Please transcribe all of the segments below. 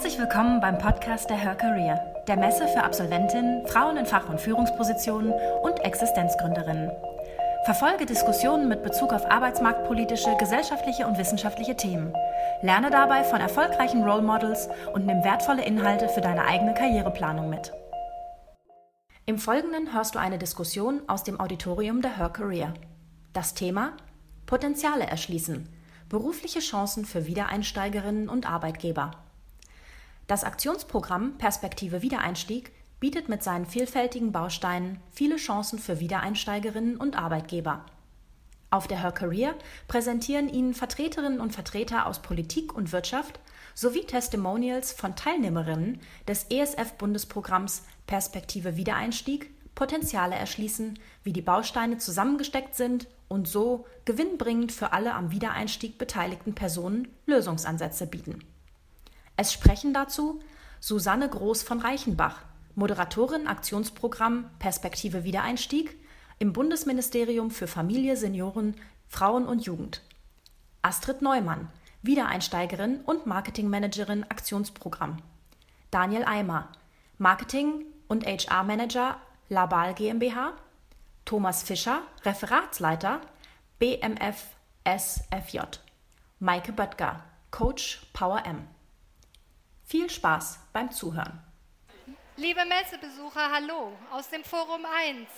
Herzlich willkommen beim Podcast der Her Career, der Messe für Absolventinnen, Frauen in Fach- und Führungspositionen und Existenzgründerinnen. Verfolge Diskussionen mit Bezug auf arbeitsmarktpolitische, gesellschaftliche und wissenschaftliche Themen. Lerne dabei von erfolgreichen Role Models und nimm wertvolle Inhalte für deine eigene Karriereplanung mit. Im Folgenden hörst du eine Diskussion aus dem Auditorium der Her Career. Das Thema Potenziale erschließen. Berufliche Chancen für Wiedereinsteigerinnen und Arbeitgeber. Das Aktionsprogramm Perspektive Wiedereinstieg bietet mit seinen vielfältigen Bausteinen viele Chancen für Wiedereinsteigerinnen und Arbeitgeber. Auf der Her Career präsentieren Ihnen Vertreterinnen und Vertreter aus Politik und Wirtschaft sowie Testimonials von Teilnehmerinnen des ESF-Bundesprogramms Perspektive Wiedereinstieg Potenziale erschließen, wie die Bausteine zusammengesteckt sind und so gewinnbringend für alle am Wiedereinstieg beteiligten Personen Lösungsansätze bieten. Es sprechen dazu Susanne Groß von Reichenbach, Moderatorin Aktionsprogramm Perspektive Wiedereinstieg im Bundesministerium für Familie, Senioren, Frauen und Jugend. Astrid Neumann, Wiedereinsteigerin und Marketingmanagerin Aktionsprogramm. Daniel Eimer, Marketing und HR Manager Labal GmbH. Thomas Fischer, Referatsleiter BMF SFJ. Maike Böttger, Coach Power M. Viel Spaß beim Zuhören. Liebe Messebesucher, hallo aus dem Forum 1.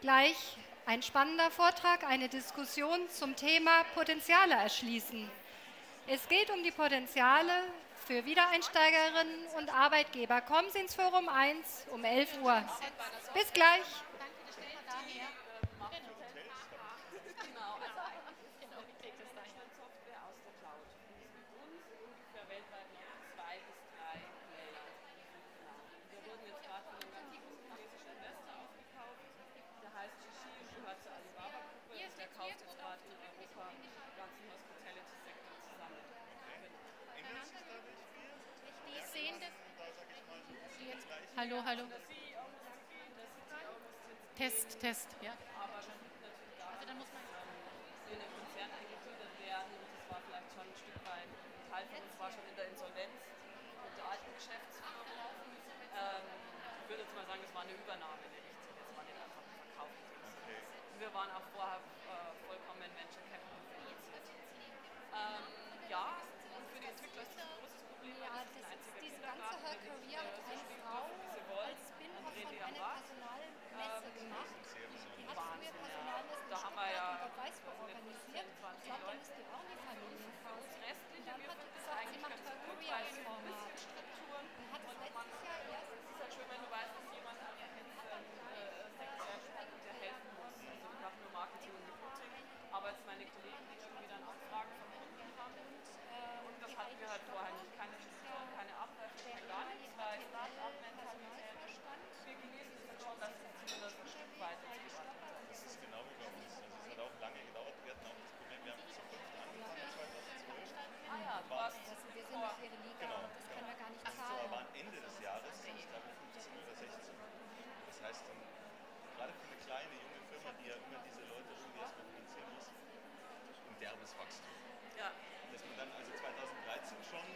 Gleich ein spannender Vortrag, eine Diskussion zum Thema Potenziale erschließen. Es geht um die Potenziale für Wiedereinsteigerinnen und Arbeitgeber. Kommen Sie ins Forum 1 um 11 Uhr. Bis gleich. Hallo, hallo. Test, Test, ja. Also dann muss man in den Konzern eingegliedert werden. Das war vielleicht schon ein Stück weit, Teil von uns war schon in der Insolvenz mit der alten Geschäftsführung. Ähm, ich würde jetzt mal sagen, es war eine Übernahme, ich es jetzt mal nicht einfach ein Verkauf. Okay. Wir waren auch vorher äh, vollkommen Venture Capital. Ähm, ja, und für die Entwickler ist das. Ja, das ist diese ganze Her Career hat eine Frau als Spin-off von einer Personalmesse gemacht. Die hat früher Personalmessen Da haben wir ja Gott weiß wo organisiert. Ich glaube, dann ist die auch eine Familienfrau. das Restliche, Dann wir hat sie es gesagt, sie macht Her gut, Career weil als es ein Format. bisschen Strukturen Und hat es letztes Jahr erst Es ist halt schön, wenn du weißt, dass jemand einfach jetzt ähm, äh, Sekretär spielt und dir helfen muss. Also ich mache nur Marketing und Recruiting, aber jetzt meine Kollegen, die irgendwie dann Anfragen vom Kunden haben. Und das wir halt vorher nicht. Keine Strukturen, keine Abläufe, gar nichts, weil Start-up-Mentalität. Wir genießen es schon, dass es zumindest ein Stück weit jetzt gewartet hat. Das ist genau wie bei uns. Also es hat auch lange gedauert. Wir hatten auch das Problem, wir haben zu fünft angefangen 2012. Ah ja, du warst Also wir sind nicht ihre Liga Genau, das können wir gar nicht So, zahlen. aber am Ende des Jahres es glaube ich 15 oder 16. Das heißt, dann, gerade für eine kleine, junge Firma, die ja immer diese Leute irgendwie erstmal finanzieren muss, ein derbes Wachstum. Ja, Dass man dann also 2013 schon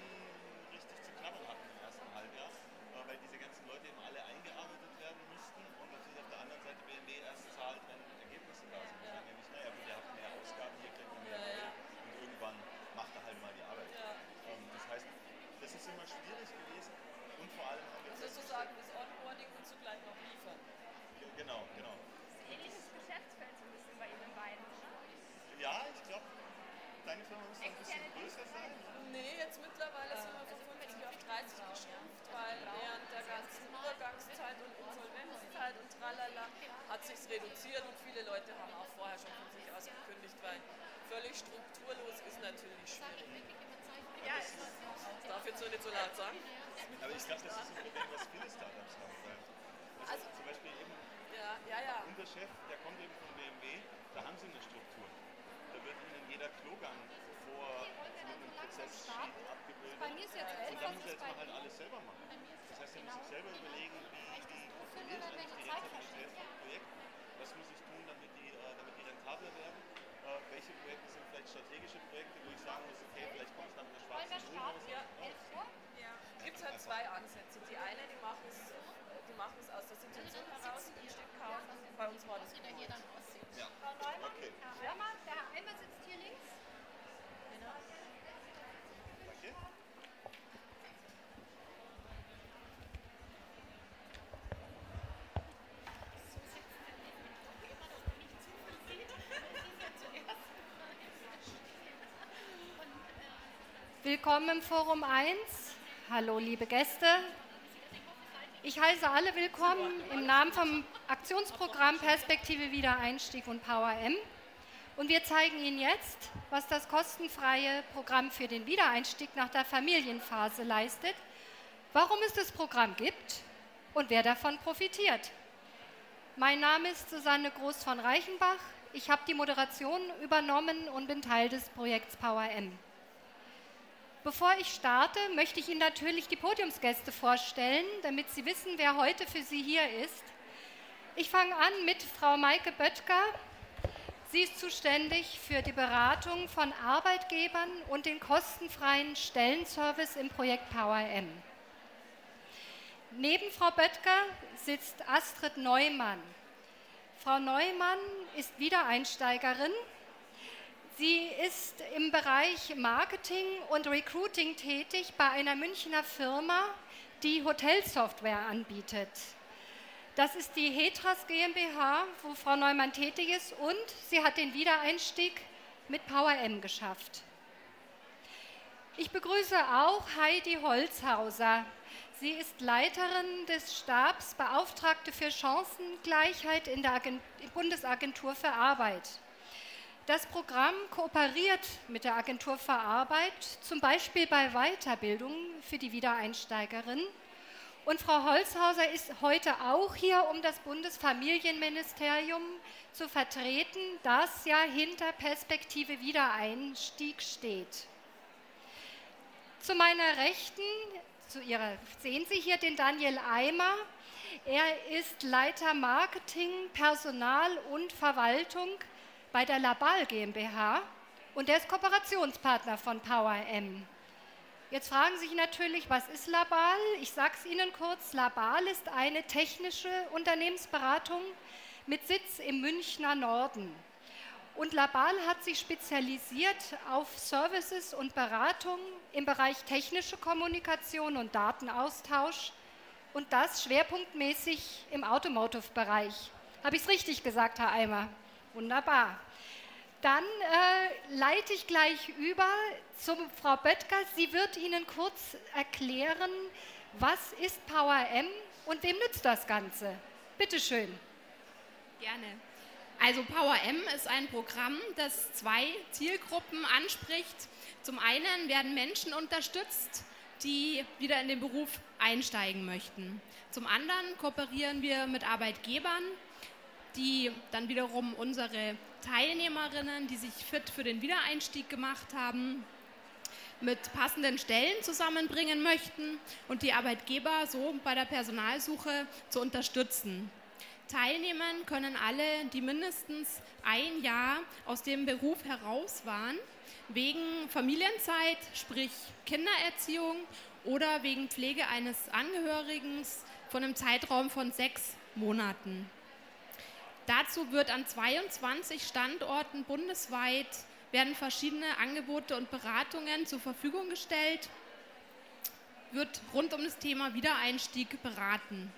richtig zu knabbern hatten im ersten Halbjahr, äh, weil diese ganzen Leute eben alle eingearbeitet werden mussten und natürlich auf der anderen Seite BMW erst zahlt, wenn Ergebnisse da sind. Ja. Nämlich, naja, gut, ihr habt mehr Ausgaben, hier kriegt ihr mehr Ja, ja. Geld und irgendwann macht er halt mal die Arbeit. Ja. Ähm, das heißt, das ist immer schwierig gewesen und vor allem haben wir sozusagen das Onboarding und zugleich noch liefern. Ge- Genau, genau. ähnliches Geschäftsfeld so ein bisschen bei Ihnen beiden, oder? Ja, ich glaube, deine Firma muss noch ein bisschen größer sein. Nee, jetzt mittlerweile sind wir von 50 auf 30 geschrumpft, weil während der ganzen Übergangszeit und Insolvenzzeit und tralala hat sich's reduziert und viele Leute haben auch vorher schon von sich aus gekündigt, weil völlig strukturlos ist natürlich schwierig. Ja, Das darf jetzt so nicht so laut sagen. Aber ich glaube, das ist ein Problem, was viele Startups haben. Weil also, zum Beispiel eben Ja, ja, ja. unser Chef, der kommt eben von BMW, da haben sie eine Struktur. Da wird ihnen jeder Klogang vor einem Prozesssheet abgebildet. Bei mir ist jetzt elf, Und dann was muss ist jetzt mal halt alles selber machen. Das heißt, er muss sich selber überlegen, wie, wenn eigentlich die die Zeit Rentabilität von Projekten? Was muss ich tun, damit die, äh, damit die rentabler werden? Äh, welche Projekte sind vielleicht strategische Projekte, wo ich sagen muss, okay, vielleicht komme ich nach einer schwarzen Null raus. starten? Ja. 11 Uhr? ja. gibt es halt zwei Ansätze. Die eine, die machen es die machen es aus der Situation heraus, ein Stück kaufen. Bei uns war das gewollt. Ja. Frau Neumann, Okay. Herr Eimer, der Herr Eimer sitzt hier links. Okay. Willkommen im Forum 1. Hallo, liebe Gäste. Ich heiße alle willkommen im Namen vom Aktionsprogramm Perspektive Wiedereinstieg und Power M. Und wir zeigen Ihnen jetzt, was das kostenfreie Programm für den Wiedereinstieg nach der Familienphase leistet, warum es das Programm gibt und wer davon profitiert. Mein Name ist Susanne Groß von Reichenbach. Ich habe die Moderation übernommen und bin Teil des Projekts Power M. Bevor ich starte, möchte ich Ihnen natürlich die Podiumsgäste vorstellen, damit Sie wissen, wer heute für Sie hier ist. Ich fange an mit Frau Maike Böttger. Sie ist zuständig für die Beratung von Arbeitgebern und den kostenfreien Stellenservice im Projekt Power M. Neben Frau Böttger sitzt Astrid Neumann. Frau Neumann ist Wiedereinsteigerin Sie ist im Bereich Marketing und Recruiting tätig bei einer Münchner Firma, die Hotelsoftware anbietet. Das ist die Hetras GmbH, wo Frau Neumann tätig ist und sie hat den Wiedereinstieg mit Power M geschafft. Ich begrüße auch Heidi Holzhauser. Sie ist Leiterin des Stabs Beauftragte für Chancengleichheit in der Agent Bundesagentur für Arbeit. Das Programm kooperiert mit der Agentur für Arbeit, zum Beispiel bei Weiterbildung für die Wiedereinsteigerin. Und Frau Holzhauser ist heute auch hier, um das Bundesfamilienministerium zu vertreten, das ja hinter Perspektive Wiedereinstieg steht. Zu meiner Rechten, zu ihrer, sehen Sie hier den Daniel Eimer. Er ist Leiter Marketing, Personal und Verwaltung bei der Labal GmbH und der ist Kooperationspartner von Power M. Jetzt fragen Sie sich natürlich, was ist Labal? Ich sage es Ihnen kurz. Labal ist eine technische Unternehmensberatung mit Sitz im Münchner Norden. Und Labal hat sich spezialisiert auf Services und Beratung im Bereich technische Kommunikation und Datenaustausch und das schwerpunktmäßig im Automotive-Bereich. Habe ich es richtig gesagt, Herr Eimer? Wunderbar. Dann äh, leite ich gleich über zu Frau Böttger. Sie wird Ihnen kurz erklären, was ist Power M und wem nützt das Ganze. Bitte schön. Gerne. Also Power M ist ein Programm, das zwei Zielgruppen anspricht. Zum einen werden Menschen unterstützt, die wieder in den Beruf einsteigen möchten. Zum anderen kooperieren wir mit Arbeitgebern, die dann wiederum unsere Teilnehmerinnen, die sich fit für den Wiedereinstieg gemacht haben, mit passenden Stellen zusammenbringen möchten und die Arbeitgeber so bei der Personalsuche zu unterstützen. Teilnehmen können alle, die mindestens ein Jahr aus dem Beruf heraus waren, wegen Familienzeit, sprich Kindererziehung oder wegen Pflege eines Angehörigen von einem Zeitraum von sechs Monaten. Dazu wird an 22 Standorten bundesweit werden verschiedene Angebote und Beratungen zur Verfügung gestellt, wird rund um das Thema Wiedereinstieg beraten.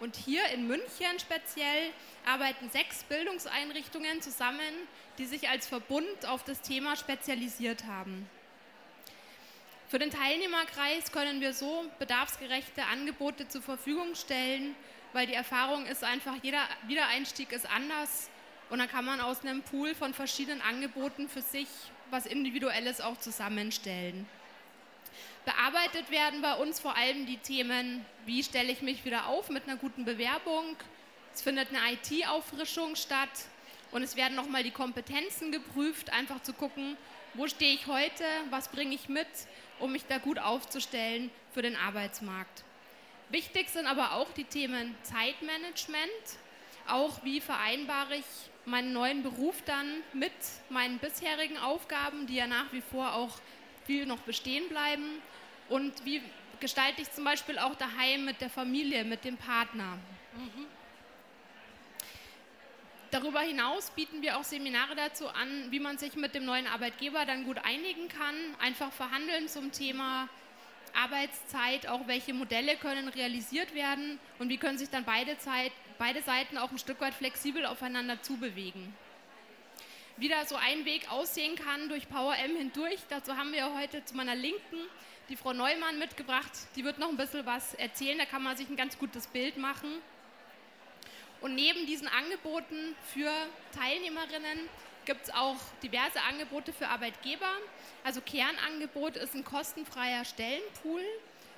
Und hier in München speziell arbeiten sechs Bildungseinrichtungen zusammen, die sich als Verbund auf das Thema spezialisiert haben. Für den Teilnehmerkreis können wir so bedarfsgerechte Angebote zur Verfügung stellen, weil die Erfahrung ist einfach, jeder Wiedereinstieg ist anders und dann kann man aus einem Pool von verschiedenen Angeboten für sich was Individuelles auch zusammenstellen. Bearbeitet werden bei uns vor allem die Themen, wie stelle ich mich wieder auf mit einer guten Bewerbung, es findet eine IT-Auffrischung statt und es werden nochmal die Kompetenzen geprüft, einfach zu gucken, wo stehe ich heute, was bringe ich mit, um mich da gut aufzustellen für den Arbeitsmarkt. Wichtig sind aber auch die Themen Zeitmanagement, auch wie vereinbare ich meinen neuen Beruf dann mit meinen bisherigen Aufgaben, die ja nach wie vor auch viel noch bestehen bleiben und wie gestalte ich zum Beispiel auch daheim mit der Familie, mit dem Partner. Darüber hinaus bieten wir auch Seminare dazu an, wie man sich mit dem neuen Arbeitgeber dann gut einigen kann. Einfach verhandeln zum Thema Arbeitszeit, auch welche Modelle können realisiert werden und wie können sich dann beide, Zeit, beide Seiten auch ein Stück weit flexibel aufeinander zubewegen. Wie da so ein Weg aussehen kann durch Power M hindurch, dazu haben wir heute zu meiner Linken die Frau Neumann mitgebracht. Die wird noch ein bisschen was erzählen, da kann man sich ein ganz gutes Bild machen. Und neben diesen Angeboten für Teilnehmerinnen gibt es auch diverse Angebote für Arbeitgeber. Also Kernangebot ist ein kostenfreier Stellenpool.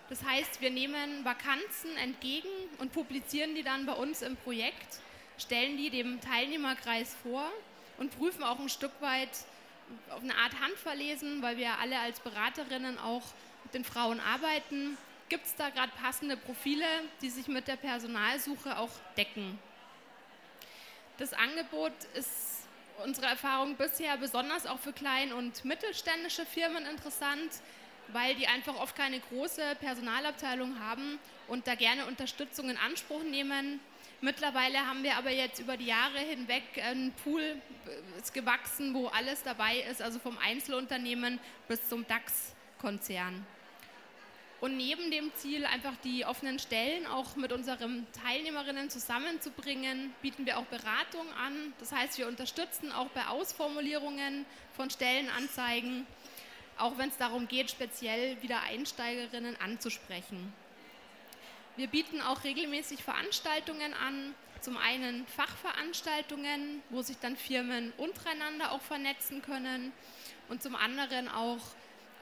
Das heißt, wir nehmen Vakanzen entgegen und publizieren die dann bei uns im Projekt, stellen die dem Teilnehmerkreis vor und prüfen auch ein Stück weit auf eine Art Handverlesen, weil wir alle als Beraterinnen auch mit den Frauen arbeiten. Gibt es da gerade passende Profile, die sich mit der Personalsuche auch decken? Das Angebot ist unserer Erfahrung bisher besonders auch für klein- und mittelständische Firmen interessant, weil die einfach oft keine große Personalabteilung haben und da gerne Unterstützung in Anspruch nehmen. Mittlerweile haben wir aber jetzt über die Jahre hinweg einen Pool ist gewachsen, wo alles dabei ist, also vom Einzelunternehmen bis zum DAX-Konzern. Und neben dem Ziel, einfach die offenen Stellen auch mit unseren Teilnehmerinnen zusammenzubringen, bieten wir auch Beratung an. Das heißt, wir unterstützen auch bei Ausformulierungen von Stellenanzeigen, auch wenn es darum geht, speziell wieder Einsteigerinnen anzusprechen. Wir bieten auch regelmäßig Veranstaltungen an, zum einen Fachveranstaltungen, wo sich dann Firmen untereinander auch vernetzen können und zum anderen auch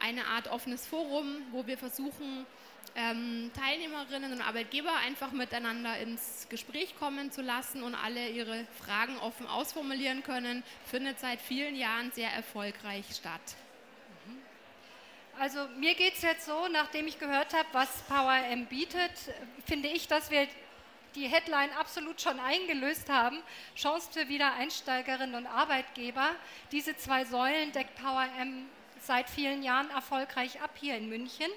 eine Art offenes Forum, wo wir versuchen, ähm, Teilnehmerinnen und Arbeitgeber einfach miteinander ins Gespräch kommen zu lassen und alle ihre Fragen offen ausformulieren können, findet seit vielen Jahren sehr erfolgreich statt. Also mir geht es jetzt so, nachdem ich gehört habe, was Power M bietet, finde ich, dass wir die Headline absolut schon eingelöst haben. Chance für Wiedereinsteigerinnen und Arbeitgeber. Diese zwei Säulen deckt Power M seit vielen Jahren erfolgreich ab hier in München.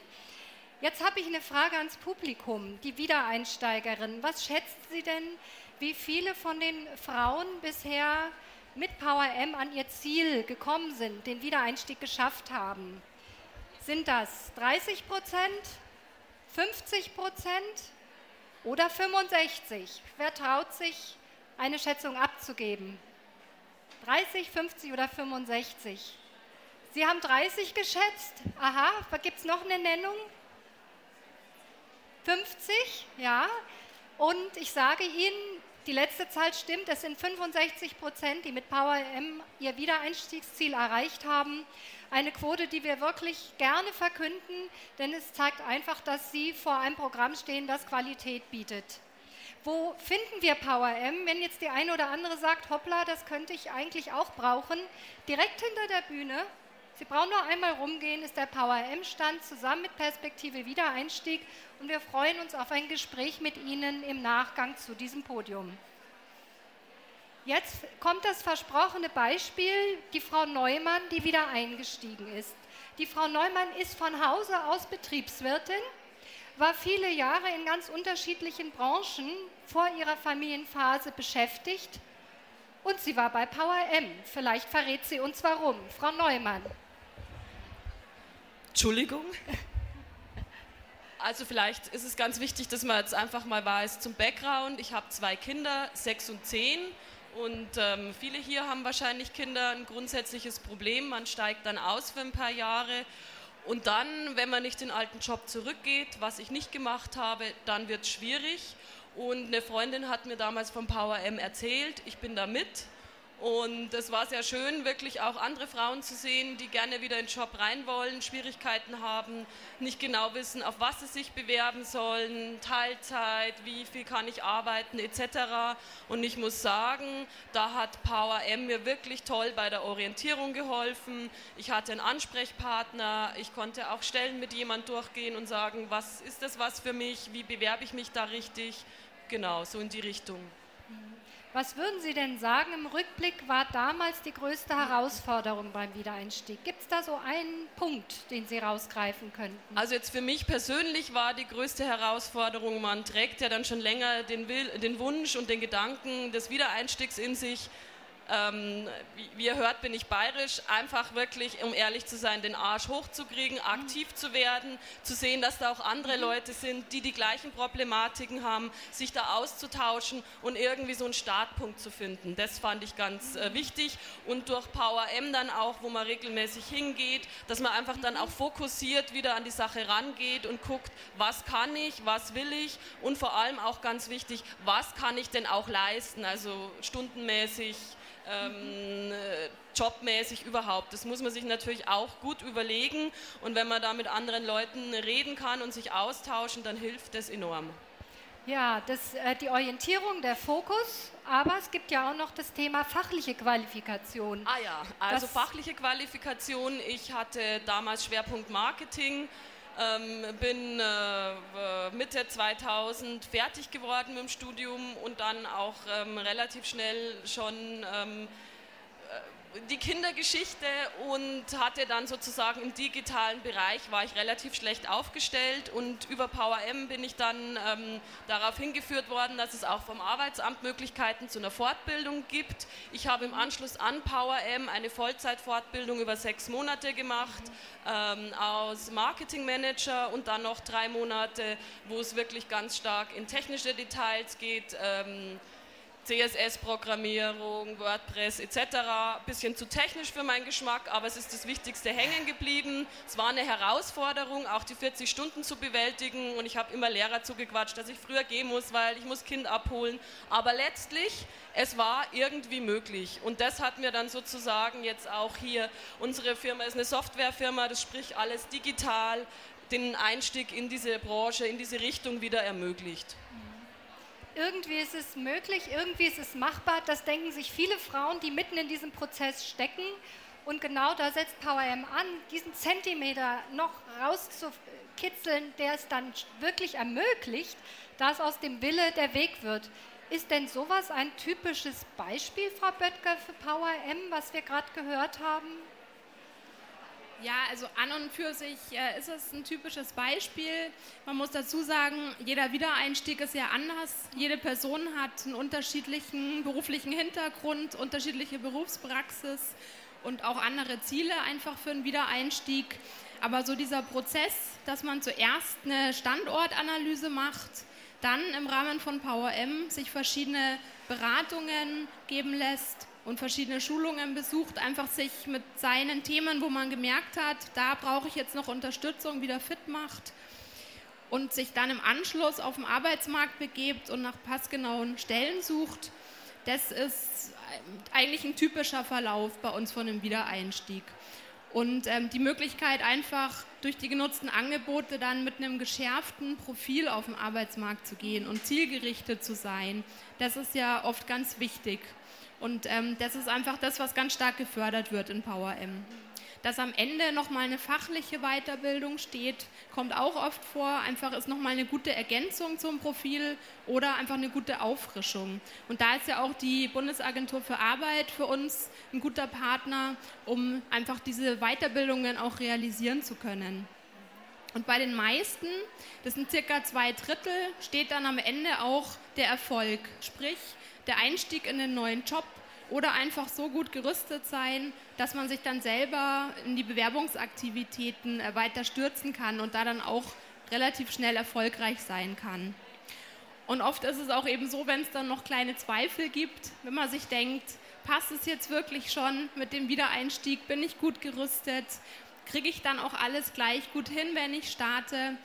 Jetzt habe ich eine Frage ans Publikum, die Wiedereinsteigerinnen. Was schätzt sie denn, wie viele von den Frauen bisher mit Power M an ihr Ziel gekommen sind, den Wiedereinstieg geschafft haben? Sind das 30 Prozent, 50 Prozent oder 65? Wer traut sich, eine Schätzung abzugeben? 30, 50 oder 65? Sie haben 30 geschätzt. Aha, gibt es noch eine Nennung? 50, ja. Und ich sage Ihnen, die letzte Zahl stimmt, es sind 65 Prozent, die mit Power M ihr Wiedereinstiegsziel erreicht haben. Eine Quote, die wir wirklich gerne verkünden, denn es zeigt einfach, dass Sie vor einem Programm stehen, das Qualität bietet. Wo finden wir Power M? Wenn jetzt die eine oder andere sagt, hoppla, das könnte ich eigentlich auch brauchen, direkt hinter der Bühne Sie brauchen nur einmal rumgehen, ist der Power M-Stand zusammen mit Perspektive Wiedereinstieg und wir freuen uns auf ein Gespräch mit Ihnen im Nachgang zu diesem Podium. Jetzt kommt das versprochene Beispiel, die Frau Neumann, die wieder eingestiegen ist. Die Frau Neumann ist von Hause aus Betriebswirtin, war viele Jahre in ganz unterschiedlichen Branchen vor ihrer Familienphase beschäftigt und sie war bei Power M. Vielleicht verrät sie uns warum. Frau Neumann. Entschuldigung. Also vielleicht ist es ganz wichtig, dass man jetzt einfach mal weiß zum Background. Ich habe zwei Kinder, sechs und zehn. Und ähm, viele hier haben wahrscheinlich Kinder ein grundsätzliches Problem. Man steigt dann aus für ein paar Jahre. Und dann, wenn man nicht den alten Job zurückgeht, was ich nicht gemacht habe, dann wird es schwierig. Und eine Freundin hat mir damals vom Power M erzählt, ich bin da mit und es war sehr schön, wirklich auch andere Frauen zu sehen, die gerne wieder in den Job rein wollen, Schwierigkeiten haben, nicht genau wissen, auf was sie sich bewerben sollen, Teilzeit, wie viel kann ich arbeiten etc. Und ich muss sagen, da hat Power M mir wirklich toll bei der Orientierung geholfen. Ich hatte einen Ansprechpartner, ich konnte auch Stellen mit jemand durchgehen und sagen, was ist das was für mich, wie bewerbe ich mich da richtig. Genau, so in die Richtung. Was würden Sie denn sagen, im Rückblick war damals die größte Herausforderung beim Wiedereinstieg? Gibt es da so einen Punkt, den Sie rausgreifen könnten? Also jetzt für mich persönlich war die größte Herausforderung, man trägt ja dann schon länger den, Will, den Wunsch und den Gedanken des Wiedereinstiegs in sich, ähm, wie, ihr hört, bin ich bayerisch, einfach wirklich, um ehrlich zu sein, den Arsch hochzukriegen, aktiv zu werden, zu sehen, dass da auch andere Leute sind, die die gleichen Problematiken haben, sich da auszutauschen und irgendwie so einen Startpunkt zu finden. Das fand ich ganz äh, wichtig. Und durch Power M dann auch, wo man regelmäßig hingeht, dass man einfach dann auch fokussiert wieder an die Sache rangeht und guckt, was kann ich, was will ich? Und vor allem auch ganz wichtig, was kann ich denn auch leisten, also stundenmäßig, ähm, äh, jobmäßig überhaupt. Das muss man sich natürlich auch gut überlegen und wenn man da mit anderen Leuten reden kann und sich austauschen, dann hilft das enorm. Ja, das, äh, die Orientierung, der Fokus, aber es gibt ja auch noch das Thema fachliche Qualifikation. Ah ja, also das fachliche Qualifikation. Ich hatte damals Schwerpunkt Marketing. Ähm, bin äh, Mitte 2000 fertig geworden mit dem Studium und dann auch ähm, relativ schnell schon ähm, die Kindergeschichte und hatte dann sozusagen im digitalen Bereich war ich relativ schlecht aufgestellt und über Power M bin ich dann ähm, darauf hingeführt worden, dass es auch vom Arbeitsamt Möglichkeiten zu einer Fortbildung gibt. Ich habe im Anschluss an Power M eine Vollzeitfortbildung über sechs Monate gemacht ähm, aus Marketingmanager und dann noch drei Monate, wo es wirklich ganz stark in technische Details geht. Ähm, CSS-Programmierung, WordPress etc. Bisschen zu technisch für meinen Geschmack, aber es ist das Wichtigste hängen geblieben. Es war eine Herausforderung, auch die 40 Stunden zu bewältigen und ich habe immer Lehrer zugequatscht, dass ich früher gehen muss, weil ich muss Kind abholen. Aber letztlich, es war irgendwie möglich und das hat mir dann sozusagen jetzt auch hier, unsere Firma ist eine Softwarefirma, das spricht alles digital, den Einstieg in diese Branche, in diese Richtung wieder ermöglicht irgendwie ist es möglich, irgendwie ist es machbar. Das denken sich viele Frauen, die mitten in diesem Prozess stecken. Und genau da setzt PowerM an, diesen Zentimeter noch rauszukitzeln, der es dann wirklich ermöglicht, dass aus dem Wille der Weg wird. Ist denn sowas ein typisches Beispiel, Frau Böttger, für PowerM, was wir gerade gehört haben? Ja, also an und für sich äh, ist es ein typisches Beispiel. Man muss dazu sagen, jeder Wiedereinstieg ist ja anders. Jede Person hat einen unterschiedlichen beruflichen Hintergrund, unterschiedliche Berufspraxis und auch andere Ziele einfach für einen Wiedereinstieg. Aber so dieser Prozess, dass man zuerst eine Standortanalyse macht, dann im Rahmen von PowerM sich verschiedene Beratungen geben lässt, und verschiedene Schulungen besucht, einfach sich mit seinen Themen, wo man gemerkt hat, da brauche ich jetzt noch Unterstützung, wieder fit macht und sich dann im Anschluss auf den Arbeitsmarkt begebt und nach passgenauen Stellen sucht. Das ist eigentlich ein typischer Verlauf bei uns von einem Wiedereinstieg. Und ähm, die Möglichkeit einfach durch die genutzten Angebote dann mit einem geschärften Profil auf den Arbeitsmarkt zu gehen und zielgerichtet zu sein, das ist ja oft ganz wichtig. Und ähm, das ist einfach das, was ganz stark gefördert wird in PowerM. Dass am Ende nochmal eine fachliche Weiterbildung steht, kommt auch oft vor. Einfach ist nochmal eine gute Ergänzung zum Profil oder einfach eine gute Auffrischung. Und da ist ja auch die Bundesagentur für Arbeit für uns ein guter Partner, um einfach diese Weiterbildungen auch realisieren zu können. Und bei den meisten, das sind circa zwei Drittel, steht dann am Ende auch der Erfolg. Sprich, der Einstieg in den neuen Job oder einfach so gut gerüstet sein, dass man sich dann selber in die Bewerbungsaktivitäten äh, weiter stürzen kann und da dann auch relativ schnell erfolgreich sein kann. Und oft ist es auch eben so, wenn es dann noch kleine Zweifel gibt, wenn man sich denkt, passt es jetzt wirklich schon mit dem Wiedereinstieg, bin ich gut gerüstet, kriege ich dann auch alles gleich gut hin, wenn ich starte,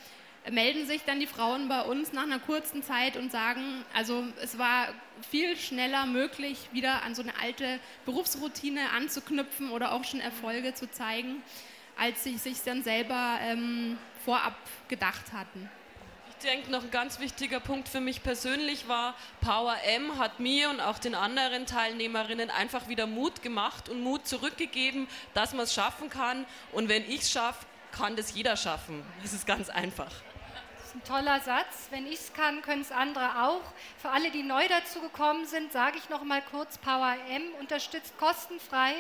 melden sich dann die Frauen bei uns nach einer kurzen Zeit und sagen, also es war viel schneller möglich, wieder an so eine alte Berufsroutine anzuknüpfen oder auch schon Erfolge zu zeigen, als sie sich dann selber ähm, vorab gedacht hatten. Ich denke, noch ein ganz wichtiger Punkt für mich persönlich war, Power M hat mir und auch den anderen Teilnehmerinnen einfach wieder Mut gemacht und Mut zurückgegeben, dass man es schaffen kann. Und wenn ich es schaffe, kann das jeder schaffen. Das ist ganz einfach. Ist ein toller Satz. Wenn ich es kann, können es andere auch. Für alle, die neu dazu gekommen sind, sage ich noch mal kurz: Power M unterstützt kostenfrei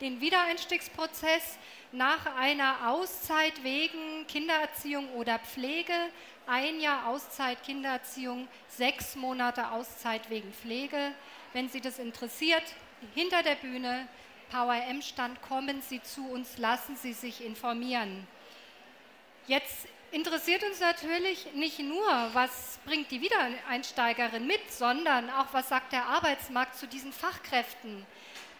den Wiedereinstiegsprozess nach einer Auszeit wegen Kindererziehung oder Pflege. Ein Jahr Auszeit Kindererziehung, sechs Monate Auszeit wegen Pflege. Wenn Sie das interessiert, hinter der Bühne, Power M-Stand, kommen Sie zu uns, lassen Sie sich informieren. Jetzt interessiert uns natürlich nicht nur, was bringt die Wiedereinsteigerin mit, sondern auch, was sagt der Arbeitsmarkt zu diesen Fachkräften,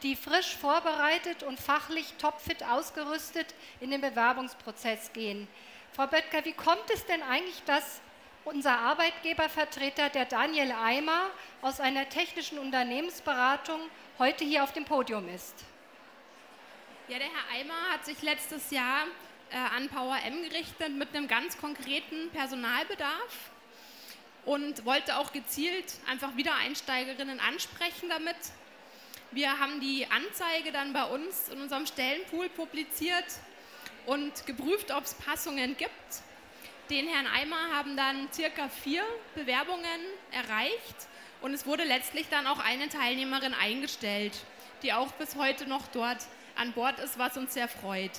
die frisch vorbereitet und fachlich topfit ausgerüstet in den Bewerbungsprozess gehen. Frau Böttger, wie kommt es denn eigentlich, dass unser Arbeitgebervertreter, der Daniel Eimer aus einer technischen Unternehmensberatung, heute hier auf dem Podium ist? Ja, der Herr Eimer hat sich letztes Jahr an Power M gerichtet mit einem ganz konkreten Personalbedarf und wollte auch gezielt einfach Wiedereinsteigerinnen ansprechen damit. Wir haben die Anzeige dann bei uns in unserem Stellenpool publiziert und geprüft, ob es Passungen gibt. Den Herrn Eimer haben dann circa vier Bewerbungen erreicht und es wurde letztlich dann auch eine Teilnehmerin eingestellt, die auch bis heute noch dort an Bord ist, was uns sehr freut.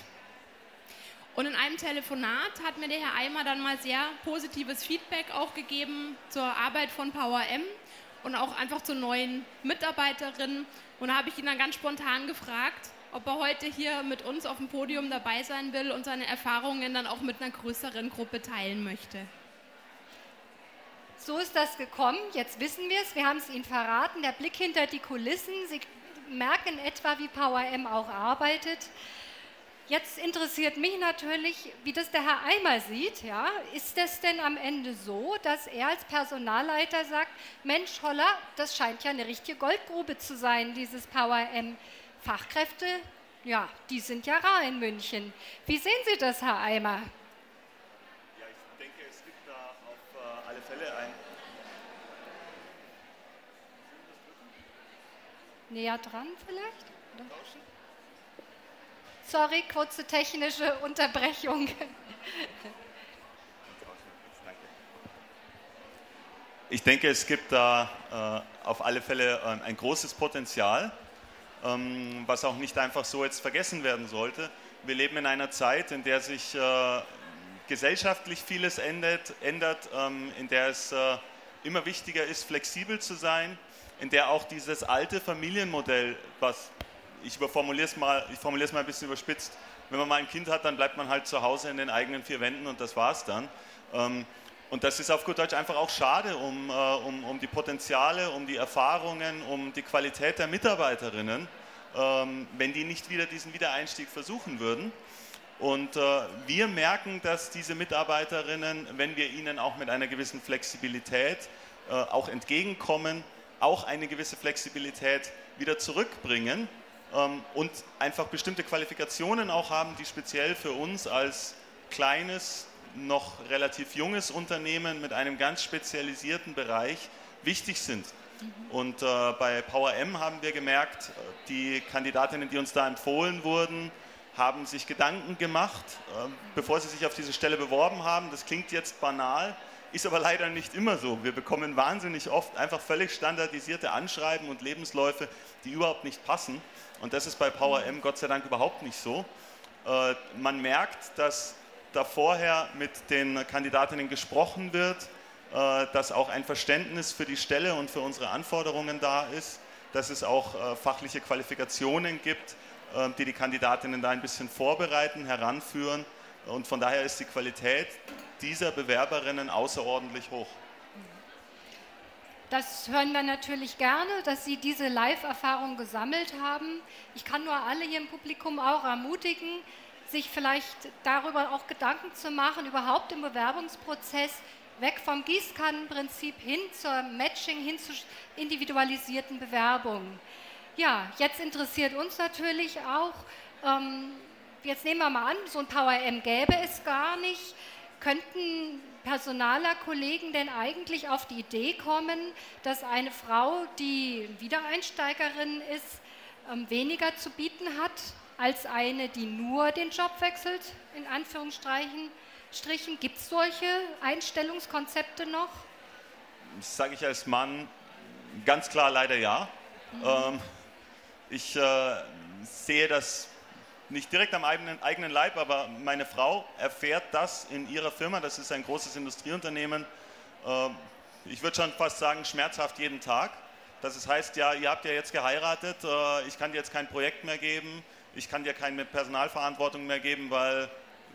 Und in einem Telefonat hat mir der Herr Eimer dann mal sehr positives Feedback auch gegeben zur Arbeit von Power M und auch einfach zur neuen Mitarbeiterin. Und da habe ich ihn dann ganz spontan gefragt, ob er heute hier mit uns auf dem Podium dabei sein will und seine Erfahrungen dann auch mit einer größeren Gruppe teilen möchte. So ist das gekommen. Jetzt wissen wir es. Wir haben es Ihnen verraten. Der Blick hinter die Kulissen. Sie merken etwa, wie Power M auch arbeitet. Jetzt interessiert mich natürlich, wie das der Herr Eimer sieht. Ja? Ist es denn am Ende so, dass er als Personalleiter sagt, Mensch, Holla, das scheint ja eine richtige Goldgrube zu sein, dieses Power M. Fachkräfte, ja, die sind ja rar in München. Wie sehen Sie das, Herr Eimer? Ja, ich denke, es gibt da auf äh, alle Fälle ein. Näher dran vielleicht? Oder? Sorry, kurze technische Unterbrechung. Ich denke, es gibt da äh, auf alle Fälle äh, ein großes Potenzial, ähm, was auch nicht einfach so jetzt vergessen werden sollte. Wir leben in einer Zeit, in der sich äh, gesellschaftlich vieles ändert, ändert ähm, in der es äh, immer wichtiger ist, flexibel zu sein, in der auch dieses alte Familienmodell, was ich formuliere es mal, ich formuliere es mal ein bisschen überspitzt. Wenn man mal ein Kind hat, dann bleibt man halt zu Hause in den eigenen vier Wänden und das war's dann. Ähm, und das ist auf gut Deutsch einfach auch schade um, äh, um, um die Potenziale, um die Erfahrungen, um die Qualität der Mitarbeiterinnen, ähm, wenn die nicht wieder diesen Wiedereinstieg versuchen würden. Und äh, wir merken, dass diese Mitarbeiterinnen, wenn wir ihnen auch mit einer gewissen Flexibilität äh, auch entgegenkommen, auch eine gewisse Flexibilität wieder zurückbringen und einfach bestimmte Qualifikationen auch haben, die speziell für uns als kleines, noch relativ junges Unternehmen mit einem ganz spezialisierten Bereich wichtig sind. Mhm. Und äh, bei Power M haben wir gemerkt, die Kandidatinnen, die uns da empfohlen wurden, haben sich Gedanken gemacht, äh, bevor sie sich auf diese Stelle beworben haben. Das klingt jetzt banal, ist aber leider nicht immer so. Wir bekommen wahnsinnig oft einfach völlig standardisierte Anschreiben und Lebensläufe, die überhaupt nicht passen. Und das ist bei Power M Gott sei Dank überhaupt nicht so. Äh, man merkt, dass da vorher mit den Kandidatinnen gesprochen wird, äh, dass auch ein Verständnis für die Stelle und für unsere Anforderungen da ist, dass es auch äh, fachliche Qualifikationen gibt, die die Kandidatinnen da ein bisschen vorbereiten, heranführen. Und von daher ist die Qualität dieser Bewerberinnen außerordentlich hoch. Das hören wir natürlich gerne, dass Sie diese Live-Erfahrung gesammelt haben. Ich kann nur alle hier im Publikum auch ermutigen, sich vielleicht darüber auch Gedanken zu machen, überhaupt im Bewerbungsprozess weg vom Gießkannenprinzip hin zur Matching, hin zu individualisierten Bewerbungen. Ja, jetzt interessiert uns natürlich auch, ähm, jetzt nehmen wir mal an, so ein Power M gäbe es gar nicht. Könnten Personaler Kollegen denn eigentlich auf die Idee kommen, dass eine Frau, die Wiedereinsteigerin ist, ähm, weniger zu bieten hat als eine, die nur den Job wechselt, in Anführungsstrichen? Anführungsstrichen. Gibt es solche Einstellungskonzepte noch? Das sage ich als Mann ganz klar leider ja. Mhm. Ähm, ich äh, sehe das nicht direkt am eigenen, eigenen Leib, aber meine Frau erfährt das in ihrer Firma. Das ist ein großes Industrieunternehmen. Äh, ich würde schon fast sagen, schmerzhaft jeden Tag. Das heißt, ja, ihr habt ja jetzt geheiratet, äh, ich kann dir jetzt kein Projekt mehr geben, ich kann dir keine Personalverantwortung mehr geben, weil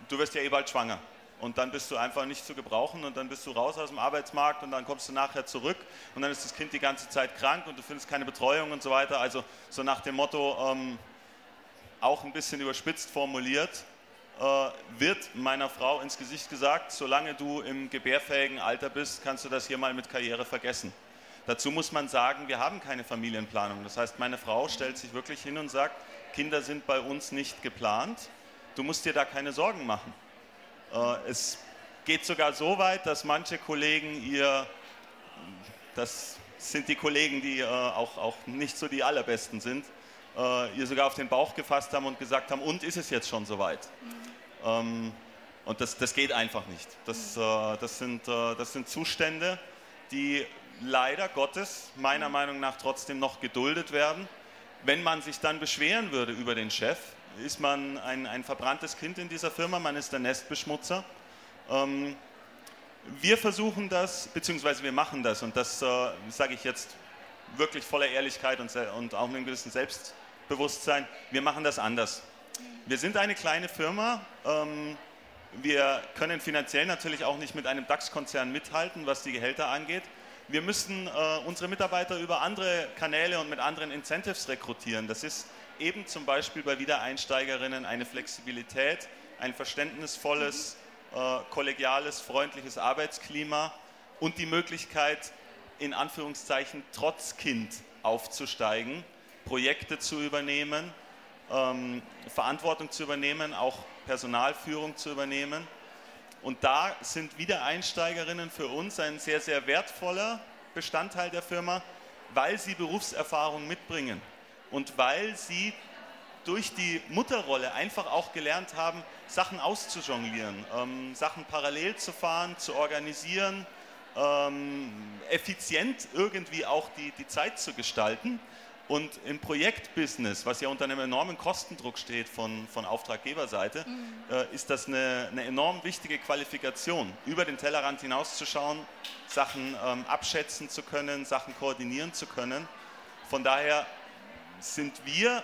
du wirst ja eh bald schwanger. Und dann bist du einfach nicht zu gebrauchen und dann bist du raus aus dem Arbeitsmarkt und dann kommst du nachher zurück und dann ist das Kind die ganze Zeit krank und du findest keine Betreuung und so weiter. Also so nach dem Motto, ähm, auch ein bisschen überspitzt formuliert, äh, wird meiner Frau ins Gesicht gesagt, solange du im gebärfähigen Alter bist, kannst du das hier mal mit Karriere vergessen. Dazu muss man sagen, wir haben keine Familienplanung. Das heißt, meine Frau stellt sich wirklich hin und sagt, Kinder sind bei uns nicht geplant, du musst dir da keine Sorgen machen. Äh, es geht sogar so weit, dass manche Kollegen ihr, das sind die Kollegen, die äh, auch, auch nicht so die allerbesten sind, äh, ihr sogar auf den Bauch gefasst haben und gesagt haben, und ist es jetzt schon soweit? Mhm. Ähm, und das, das geht einfach nicht. Das, das, sind, das sind Zustände, die leider Gottes meiner Meinung nach trotzdem noch geduldet werden. Wenn man sich dann beschweren würde über den Chef, ist man ein, ein verbranntes Kind in dieser Firma, man ist der Nestbeschmutzer. Ähm, wir versuchen das, beziehungsweise wir machen das, und das äh, sage ich jetzt wirklich voller Ehrlichkeit und, und auch mit einem gewissen Selbstbewusstsein, wir machen das anders. Wir sind eine kleine Firma, ähm, wir können finanziell natürlich auch nicht mit einem DAX-Konzern mithalten, was die Gehälter angeht. Wir müssen äh, unsere Mitarbeiter über andere Kanäle und mit anderen Incentives rekrutieren. Das ist eben zum Beispiel bei Wiedereinsteigerinnen eine Flexibilität, ein verständnisvolles, äh, kollegiales, freundliches Arbeitsklima und die Möglichkeit, in Anführungszeichen trotz Kind aufzusteigen, Projekte zu übernehmen, ähm, Verantwortung zu übernehmen, auch Personalführung zu übernehmen. Und da sind Wiedereinsteigerinnen für uns ein sehr, sehr wertvoller Bestandteil der Firma, weil sie Berufserfahrung mitbringen und weil sie durch die Mutterrolle einfach auch gelernt haben, Sachen auszujonglieren, ähm, Sachen parallel zu fahren, zu organisieren, ähm, effizient irgendwie auch die, die Zeit zu gestalten. Und im Projektbusiness, was ja unter einem enormen Kostendruck steht von, von Auftraggeberseite, mhm. äh, ist das eine, eine, enorm wichtige Qualifikation, über den Tellerrand hinauszuschauen, Sachen ähm, abschätzen zu können, Sachen koordinieren zu können. Von daher sind wir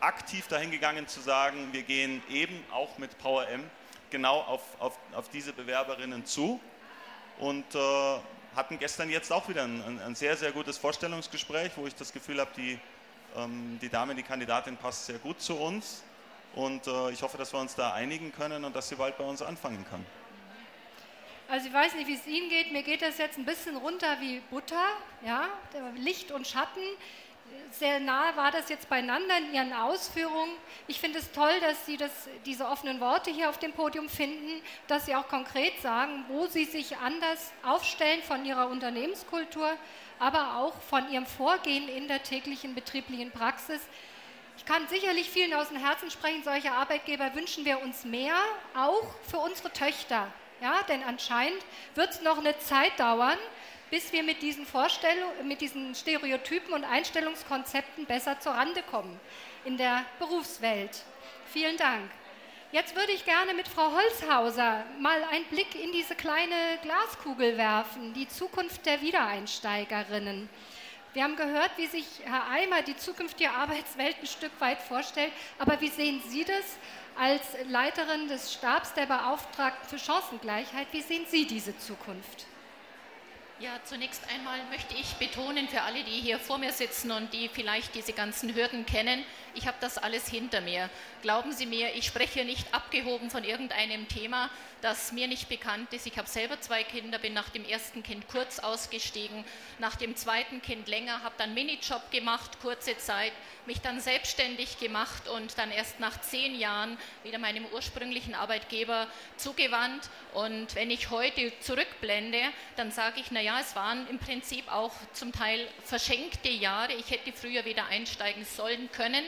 aktiv dahin gegangen zu sagen, wir gehen eben auch mit Power M genau auf, auf, auf diese Bewerberinnen zu und äh, hatten gestern jetzt auch wieder ein, ein, sehr, sehr gutes Vorstellungsgespräch, wo ich das Gefühl habe, die, ähm, die Dame, die Kandidatin passt sehr gut zu uns und äh, ich hoffe, dass wir uns da einigen können und dass sie bald bei uns anfangen kann. Also ich weiß nicht, wie es Ihnen geht. Mir geht das jetzt ein bisschen runter wie Butter, ja, Licht und Schatten sehr nah war das jetzt beieinander in Ihren Ausführungen. Ich finde es toll, dass Sie das, diese offenen Worte hier auf dem Podium finden, dass Sie auch konkret sagen, wo Sie sich anders aufstellen von Ihrer Unternehmenskultur, aber auch von Ihrem Vorgehen in der täglichen betrieblichen Praxis. Ich kann sicherlich vielen aus dem Herzen sprechen, solche Arbeitgeber wünschen wir uns mehr, auch für unsere Töchter. Ja, denn anscheinend wird es noch eine Zeit dauern, bis wir mit diesen Vorstellungen, mit diesen Stereotypen und Einstellungskonzepten besser zurande kommen in der Berufswelt. Vielen Dank. Jetzt würde ich gerne mit Frau Holzhauser mal einen Blick in diese kleine Glaskugel werfen, die Zukunft der Wiedereinsteigerinnen. Wir haben gehört, wie sich Herr Eimer die zukünftige Arbeitswelt ein Stück weit vorstellt, aber wie sehen Sie das als Leiterin des Stabs der Beauftragten für Chancengleichheit? Wie sehen Sie diese Zukunft? Ja, zunächst einmal möchte ich betonen für alle, die hier vor mir sitzen und die vielleicht diese ganzen Hürden kennen, ich habe das alles hinter mir. Glauben Sie mir, ich spreche nicht abgehoben von irgendeinem Thema, das mir nicht bekannt ist. Ich habe selber zwei Kinder, bin nach dem ersten Kind kurz ausgestiegen, nach dem zweiten Kind länger, habe dann Minijob gemacht, kurze Zeit, mich dann selbstständig gemacht und dann erst nach zehn Jahren wieder meinem ursprünglichen Arbeitgeber zugewandt. Und wenn ich heute zurückblende, dann sage ich, naja, es waren im Prinzip auch zum Teil verschenkte Jahre. Ich hätte früher wieder einsteigen sollen können.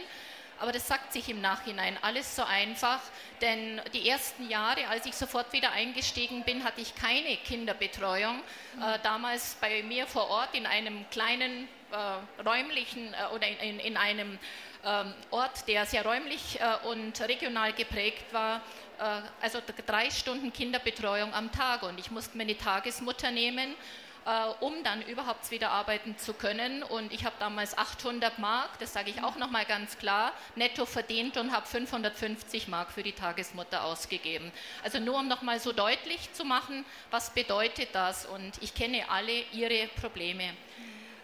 Aber das sagt sich im Nachhinein alles so einfach, denn die ersten Jahre, als ich sofort wieder eingestiegen bin, hatte ich keine Kinderbetreuung. Äh, damals bei mir vor Ort in einem kleinen äh, räumlichen äh, oder in, in einem ähm, Ort, der sehr räumlich äh, und regional geprägt war, äh, also drei Stunden Kinderbetreuung am Tag und ich musste mir eine Tagesmutter nehmen äh, um dann überhaupt wieder arbeiten zu können. Und ich habe damals 800 Mark, das sage ich auch nochmal ganz klar, netto verdient und habe 550 Mark für die Tagesmutter ausgegeben. Also nur um nochmal so deutlich zu machen, was bedeutet das? Und ich kenne alle ihre Probleme.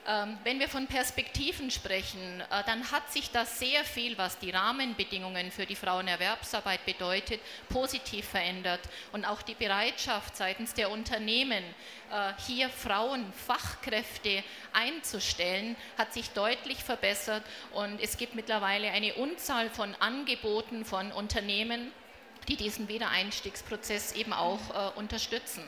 Ähm, wenn wir von Perspektiven sprechen, äh, dann hat sich das sehr viel, was die Rahmenbedingungen für die Frauenerwerbsarbeit bedeutet, positiv verändert. Und auch die Bereitschaft seitens der Unternehmen, äh, hier Frauen, Fachkräfte einzustellen, hat sich deutlich verbessert. Und es gibt mittlerweile eine Unzahl von Angeboten von Unternehmen, die diesen Wiedereinstiegsprozess eben auch äh, unterstützen.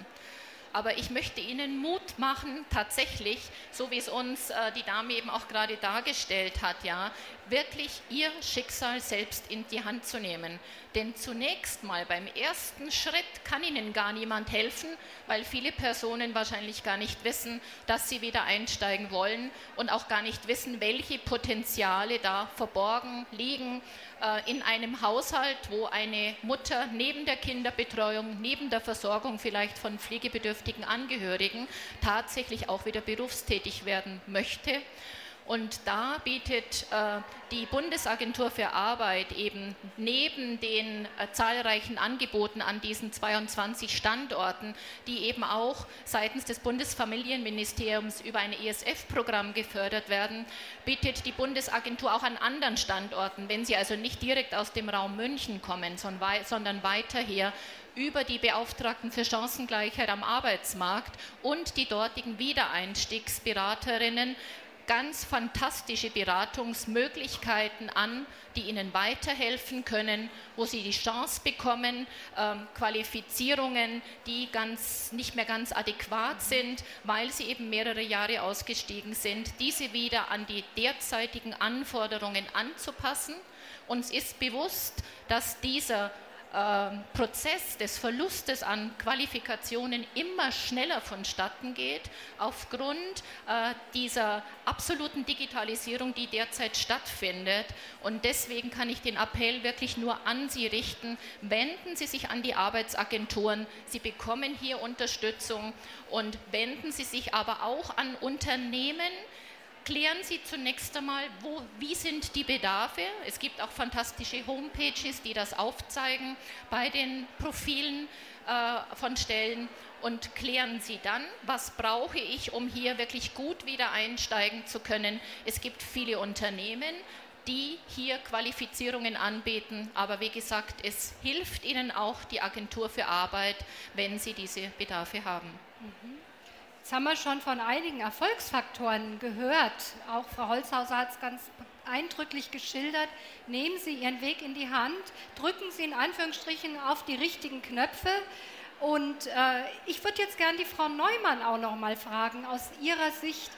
Aber ich möchte Ihnen Mut machen, tatsächlich, so wie es uns äh, die Dame eben auch gerade dargestellt hat, ja, wirklich Ihr Schicksal selbst in die Hand zu nehmen. Denn zunächst mal beim ersten Schritt kann Ihnen gar niemand helfen, weil viele Personen wahrscheinlich gar nicht wissen, dass sie wieder einsteigen wollen und auch gar nicht wissen, welche Potenziale da verborgen liegen äh, in einem Haushalt, wo eine Mutter neben der Kinderbetreuung, neben der Versorgung vielleicht von pflegebedürftigen Angehörigen tatsächlich auch wieder berufstätig werden möchte. Und da bietet äh, die Bundesagentur für Arbeit eben neben den äh, zahlreichen Angeboten an diesen 22 Standorten, die eben auch seitens des Bundesfamilienministeriums über ein ESF-Programm gefördert werden, bietet die Bundesagentur auch an anderen Standorten, wenn sie also nicht direkt aus dem Raum München kommen, sondern weiter her, über die Beauftragten für Chancengleichheit am Arbeitsmarkt und die dortigen Wiedereinstiegsberaterinnen ganz fantastische Beratungsmöglichkeiten an, die ihnen weiterhelfen können, wo sie die Chance bekommen, ähm, Qualifizierungen, die ganz, nicht mehr ganz adäquat sind, weil sie eben mehrere Jahre ausgestiegen sind, diese wieder an die derzeitigen Anforderungen anzupassen. Uns ist bewusst, dass dieser Prozess des Verlustes an Qualifikationen immer schneller vonstatten geht, aufgrund äh, dieser absoluten Digitalisierung, die derzeit stattfindet. Und deswegen kann ich den Appell wirklich nur an Sie richten, wenden Sie sich an die Arbeitsagenturen, Sie bekommen hier Unterstützung. Und wenden Sie sich aber auch an Unternehmen, klären Sie zunächst einmal, wo, wie sind die Bedarfe. Es gibt auch fantastische Homepages, die das aufzeigen bei den Profilen äh, von Stellen und klären Sie dann, was brauche ich, um hier wirklich gut wieder einsteigen zu können. Es gibt viele Unternehmen, die hier Qualifizierungen anbieten, aber wie gesagt, es hilft Ihnen auch die Agentur für Arbeit, wenn Sie diese Bedarfe haben. Mhm. Jetzt haben wir schon von einigen Erfolgsfaktoren gehört. Auch Frau Holzhauser hat es ganz eindrücklich geschildert. Nehmen Sie Ihren Weg in die Hand, drücken Sie in Anführungsstrichen auf die richtigen Knöpfe. Und äh, ich würde jetzt gerne die Frau Neumann auch noch mal fragen, aus Ihrer Sicht,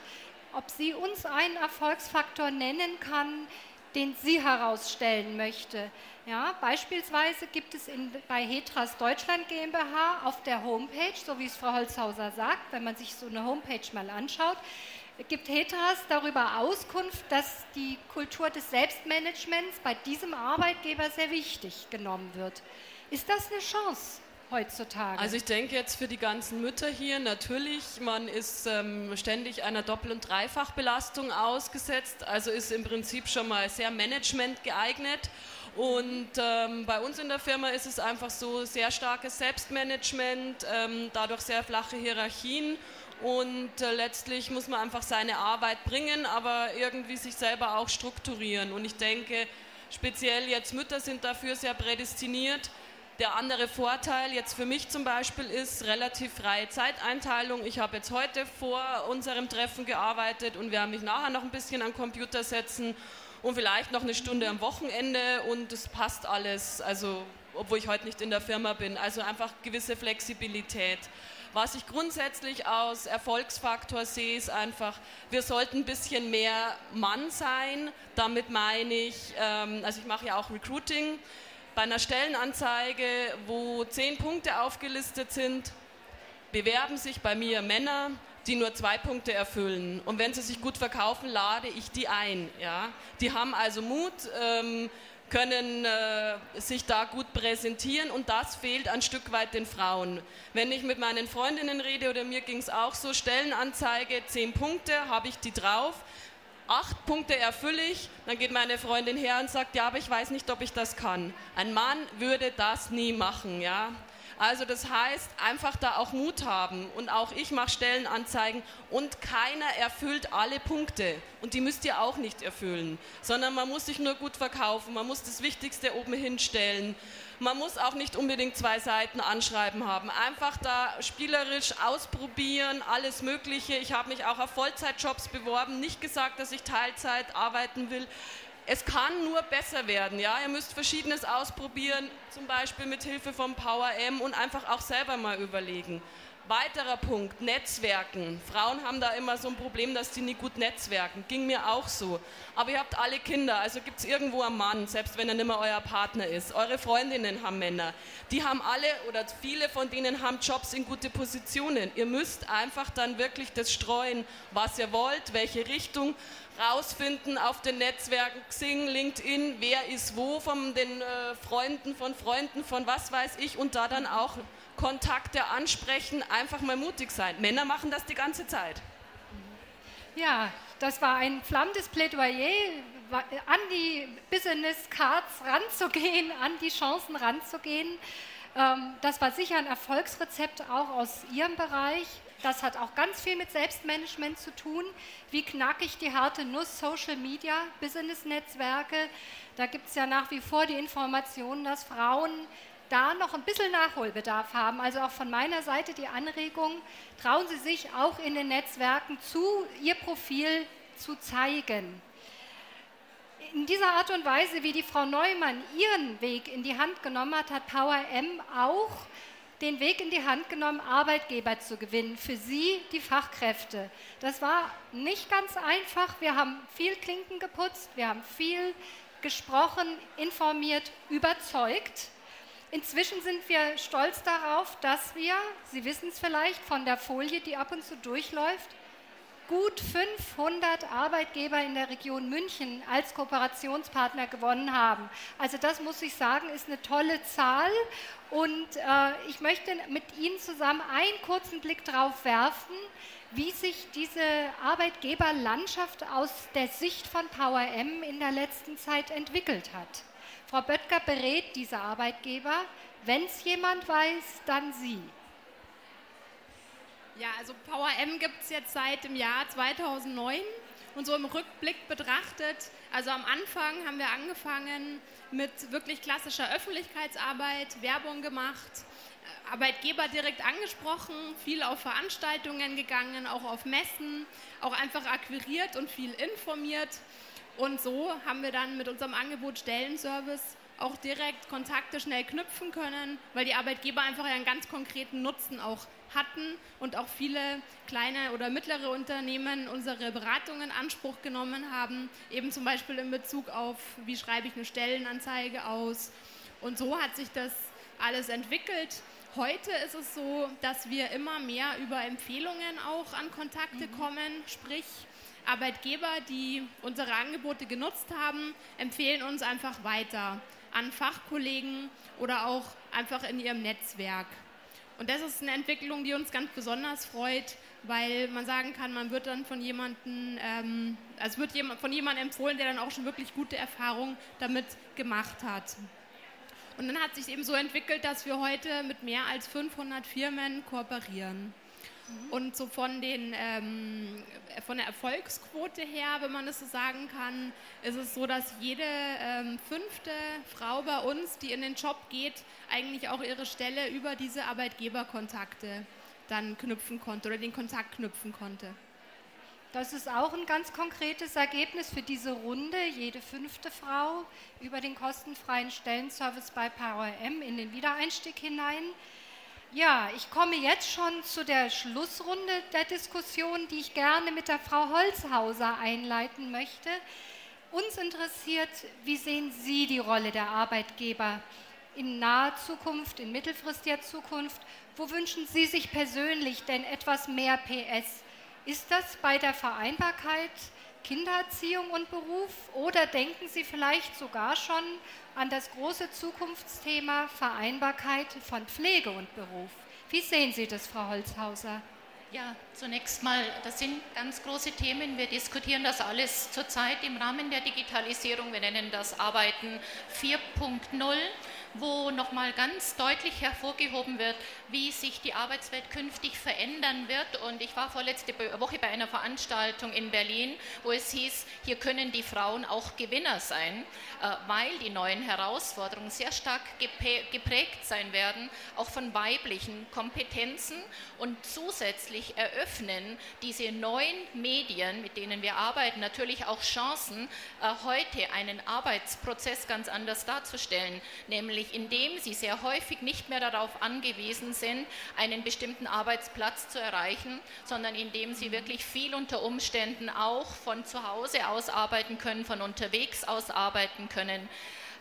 ob sie uns einen Erfolgsfaktor nennen kann, den sie herausstellen möchte. Ja, beispielsweise gibt es in, bei Hetras Deutschland GmbH auf der Homepage, so wie es Frau Holzhauser sagt, wenn man sich so eine Homepage mal anschaut, gibt Hetras darüber Auskunft, dass die Kultur des Selbstmanagements bei diesem Arbeitgeber sehr wichtig genommen wird. Ist das eine Chance? heutzutage? Also ich denke jetzt für die ganzen Mütter hier natürlich, man ist ähm, ständig einer Doppel- und Dreifachbelastung ausgesetzt, also ist im Prinzip schon mal sehr Management geeignet. Und ähm, bei uns in der Firma ist es einfach so sehr starkes Selbstmanagement, ähm, dadurch sehr flache Hierarchien und äh, letztlich muss man einfach seine Arbeit bringen, aber irgendwie sich selber auch strukturieren. Und ich denke, speziell jetzt Mütter sind dafür sehr prädestiniert. Der andere Vorteil jetzt für mich zum Beispiel ist relativ freie Zeiteinteilung. Ich habe jetzt heute vor unserem Treffen gearbeitet und werde mich nachher noch ein bisschen an Computer setzen und vielleicht noch eine Stunde am Wochenende und es passt alles, also obwohl ich heute nicht in der Firma bin. Also einfach gewisse Flexibilität. Was ich grundsätzlich als Erfolgsfaktor sehe, ist einfach, wir sollten ein bisschen mehr Mann sein. Damit meine ich, ähm, also ich mache ja auch Recruiting. Bei einer Stellenanzeige, wo zehn Punkte aufgelistet sind, bewerben sich bei mir Männer, die nur zwei Punkte erfüllen. Und wenn sie sich gut verkaufen, lade ich die ein. Ja? Die haben also Mut, ähm, können äh, sich da gut präsentieren und das fehlt ein Stück weit den Frauen. Wenn ich mit meinen Freundinnen rede oder mir ging es auch so, Stellenanzeige, zehn Punkte, habe ich die drauf. Acht Punkte erfülle ich, dann geht meine Freundin her und sagt, ja, aber ich weiß nicht, ob ich das kann. Ein Mann würde das nie machen, ja. Also das heißt, einfach da auch Mut haben. Und auch ich mache Stellenanzeigen und keiner erfüllt alle Punkte. Und die müsst ihr auch nicht erfüllen, sondern man muss sich nur gut verkaufen, man muss das Wichtigste oben hinstellen. Man muss auch nicht unbedingt zwei Seiten anschreiben haben. Einfach da spielerisch ausprobieren, alles Mögliche. Ich habe mich auch auf Vollzeitjobs beworben, nicht gesagt, dass ich Teilzeit arbeiten will es kann nur besser werden. Ja? Ihr müsst Verschiedenes ausprobieren, zum Beispiel mit Hilfe vom Power M und einfach auch selber mal überlegen. Weiterer Punkt, Netzwerken. Frauen haben da immer so ein Problem, dass sie nicht gut netzwerken. Ging mir auch so. Aber ihr habt alle Kinder, also gibt es irgendwo einen Mann, selbst wenn er nicht mehr euer Partner ist. Eure Freundinnen haben Männer. Die haben alle oder viele von denen haben Jobs in gute Positionen. Ihr müsst einfach dann wirklich das streuen, was ihr wollt, welche Richtung rausfinden auf den Netzwerken Xing, LinkedIn, wer ist wo von den äh, Freunden, von Freunden, von was weiß ich und da dann auch Kontakte ansprechen, einfach mal mutig sein. Männer machen das die ganze Zeit. Ja, das war ein flammendes Plädoyer, an die Business Cards ranzugehen, an die Chancen ranzugehen. Ähm, das war sicher ein Erfolgsrezept auch aus Ihrem Bereich. Das hat auch ganz viel mit Selbstmanagement zu tun. Wie knacke ich die harte Nuss Social Media, Business-Netzwerke? Da gibt es ja nach wie vor die Information, dass Frauen da noch ein bisschen Nachholbedarf haben. Also auch von meiner Seite die Anregung, trauen Sie sich auch in den Netzwerken zu, Ihr Profil zu zeigen. In dieser Art und Weise, wie die Frau Neumann ihren Weg in die Hand genommen hat, hat Power M auch den Weg in die Hand genommen, Arbeitgeber zu gewinnen, für sie die Fachkräfte. Das war nicht ganz einfach. Wir haben viel Klinken geputzt, wir haben viel gesprochen, informiert, überzeugt. Inzwischen sind wir stolz darauf, dass wir, Sie wissen es vielleicht von der Folie, die ab und zu durchläuft, gut 500 Arbeitgeber in der Region München als Kooperationspartner gewonnen haben. Also das muss ich sagen, ist eine tolle Zahl. Und äh, ich möchte mit Ihnen zusammen einen kurzen Blick darauf werfen, wie sich diese Arbeitgeberlandschaft aus der Sicht von Power M in der letzten Zeit entwickelt hat. Frau Böttger berät diese Arbeitgeber. Wenn es jemand weiß, dann Sie. Ja, also Power M gibt es jetzt seit dem Jahr 2009 und so im Rückblick betrachtet, also am Anfang haben wir angefangen mit wirklich klassischer Öffentlichkeitsarbeit, Werbung gemacht, äh, Arbeitgeber direkt angesprochen, viel auf Veranstaltungen gegangen, auch auf Messen, auch einfach akquiriert und viel informiert. Und so haben wir dann mit unserem Angebot Stellenservice auch direkt Kontakte schnell knüpfen können, weil die Arbeitgeber einfach einen ganz konkreten Nutzen auch hatten und auch viele kleine oder mittlere Unternehmen unsere Beratung in Anspruch genommen haben, eben zum Beispiel in Bezug auf, wie schreibe ich eine Stellenanzeige aus. Und so hat sich das alles entwickelt. Heute ist es so, dass wir immer mehr über Empfehlungen auch an Kontakte mhm. kommen, sprich Arbeitgeber, die unsere Angebote genutzt haben, empfehlen uns einfach weiter an Fachkollegen oder auch einfach in ihrem Netzwerk. Und das ist eine Entwicklung, die uns ganz besonders freut, weil man sagen kann, man wird dann von jemandem, ähm, also wird von jemandem empfohlen, der dann auch schon wirklich gute Erfahrungen damit gemacht hat. Und dann hat sich eben so entwickelt, dass wir heute mit mehr als 500 Firmen kooperieren. Und so von, den, ähm, von der Erfolgsquote her, wenn man es so sagen kann, ist es so, dass jede ähm, fünfte Frau bei uns, die in den Job geht, eigentlich auch ihre Stelle über diese Arbeitgeberkontakte dann knüpfen konnte oder den Kontakt knüpfen konnte. Das ist auch ein ganz konkretes Ergebnis für diese Runde. Jede fünfte Frau über den kostenfreien Stellenservice bei Power M in den Wiedereinstieg hinein. Ja, ich komme jetzt schon zu der Schlussrunde der Diskussion, die ich gerne mit der Frau Holzhauser einleiten möchte. Uns interessiert, wie sehen Sie die Rolle der Arbeitgeber in naher Zukunft, in mittelfristiger Zukunft? Wo wünschen Sie sich persönlich denn etwas mehr PS? Ist das bei der Vereinbarkeit Kindererziehung und Beruf oder denken Sie vielleicht sogar schon an das große Zukunftsthema Vereinbarkeit von Pflege und Beruf? Wie sehen Sie das, Frau Holzhauser? Ja, zunächst mal, das sind ganz große Themen. Wir diskutieren das alles zurzeit im Rahmen der Digitalisierung. Wir nennen das Arbeiten 4.0 wo nochmal ganz deutlich hervorgehoben wird, wie sich die Arbeitswelt künftig verändern wird. Und ich war vorletzte Woche bei einer Veranstaltung in Berlin, wo es hieß, hier können die Frauen auch Gewinner sein, äh, weil die neuen Herausforderungen sehr stark geprägt sein werden, auch von weiblichen Kompetenzen. Und zusätzlich eröffnen diese neuen Medien, mit denen wir arbeiten, natürlich auch Chancen, äh, heute einen Arbeitsprozess ganz anders darzustellen, nämlich nämlich indem sie sehr häufig nicht mehr darauf angewiesen sind, einen bestimmten Arbeitsplatz zu erreichen, sondern indem sie wirklich viel unter Umständen auch von zu Hause aus arbeiten können, von unterwegs aus arbeiten können.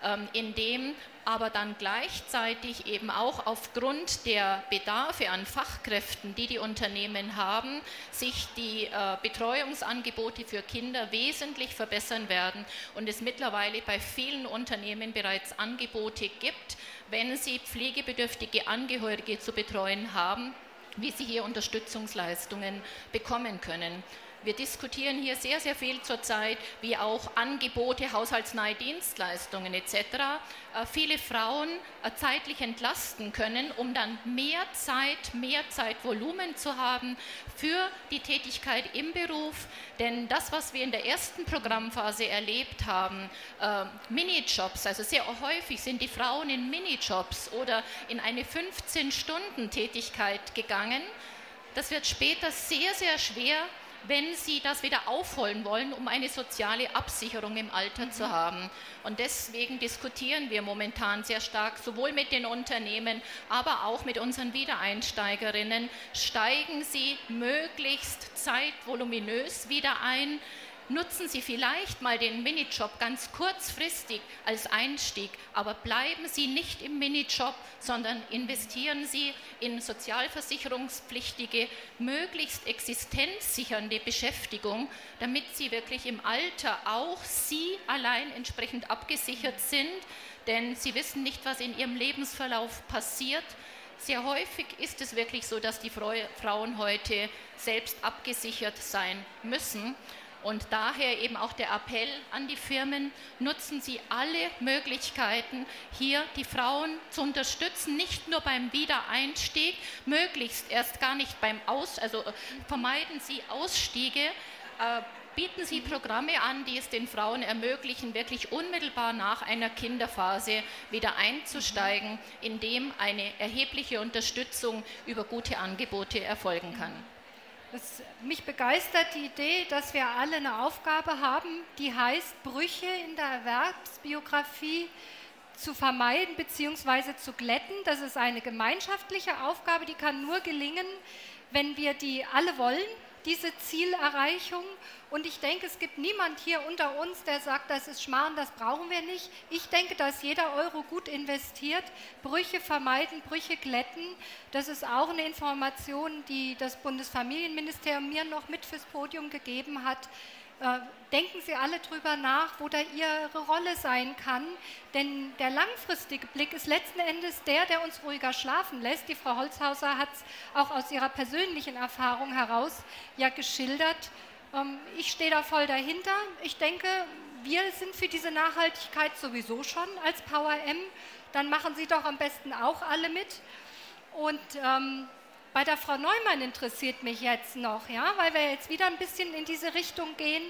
Ähm, indem aber dann gleichzeitig eben auch aufgrund der Bedarfe an Fachkräften, die die Unternehmen haben, sich die äh, Betreuungsangebote für Kinder wesentlich verbessern werden und es mittlerweile bei vielen Unternehmen bereits Angebote gibt, wenn sie pflegebedürftige Angehörige zu betreuen haben, wie sie hier Unterstützungsleistungen bekommen können. Wir diskutieren hier sehr, sehr viel zurzeit, wie auch Angebote, haushaltsnahe Dienstleistungen etc. Äh, viele Frauen äh, zeitlich entlasten können, um dann mehr Zeit, mehr Zeitvolumen zu haben für die Tätigkeit im Beruf. Denn das, was wir in der ersten Programmphase erlebt haben, äh, Minijobs, also sehr häufig sind die Frauen in Minijobs oder in eine 15-Stunden-Tätigkeit gegangen. Das wird später sehr, sehr schwer wenn sie das wieder aufholen wollen, um eine soziale Absicherung im Alter mhm. zu haben. Und deswegen diskutieren wir momentan sehr stark, sowohl mit den Unternehmen, aber auch mit unseren Wiedereinsteigerinnen. Steigen Sie möglichst zeitvoluminös wieder ein nutzen Sie vielleicht mal den Minijob ganz kurzfristig als Einstieg, aber bleiben Sie nicht im Minijob, sondern investieren Sie in sozialversicherungspflichtige, möglichst existenzsichernde Beschäftigung, damit Sie wirklich im Alter auch Sie allein entsprechend abgesichert sind, denn Sie wissen nicht, was in Ihrem Lebensverlauf passiert. Sehr häufig ist es wirklich so, dass die Frauen heute selbst abgesichert sein müssen. Und daher eben auch der Appell an die Firmen, nutzen Sie alle Möglichkeiten, hier die Frauen zu unterstützen, nicht nur beim Wiedereinstieg, möglichst erst gar nicht beim Aus, also äh, vermeiden Sie Ausstiege. Äh, bieten Sie Programme an, die es den Frauen ermöglichen, wirklich unmittelbar nach einer Kinderphase wieder einzusteigen, indem eine erhebliche Unterstützung über gute Angebote erfolgen kann. Das, mich begeistert die Idee, dass wir alle eine Aufgabe haben, die heißt, Brüche in der Erwerbsbiografie zu vermeiden bzw. zu glätten. Das ist eine gemeinschaftliche Aufgabe, die kann nur gelingen, wenn wir die alle wollen diese Zielerreichung. Und ich denke, es gibt niemand hier unter uns, der sagt, das ist Schmarrn, das brauchen wir nicht. Ich denke, dass jeder Euro gut investiert, Brüche vermeiden, Brüche glätten. Das ist auch eine Information, die das Bundesfamilienministerium mir noch mit fürs Podium gegeben hat. Äh, denken Sie alle drüber nach, wo da Ihre Rolle sein kann. Denn der langfristige Blick ist letzten Endes der, der uns ruhiger schlafen lässt. Die Frau Holzhauser hat es auch aus ihrer persönlichen Erfahrung heraus ja geschildert. Ähm, ich stehe da voll dahinter. Ich denke, wir sind für diese Nachhaltigkeit sowieso schon als Power M. Dann machen Sie doch am besten auch alle mit. Und ähm, bei der Frau Neumann interessiert mich jetzt noch, ja, weil wir jetzt wieder ein bisschen in diese Richtung gehen.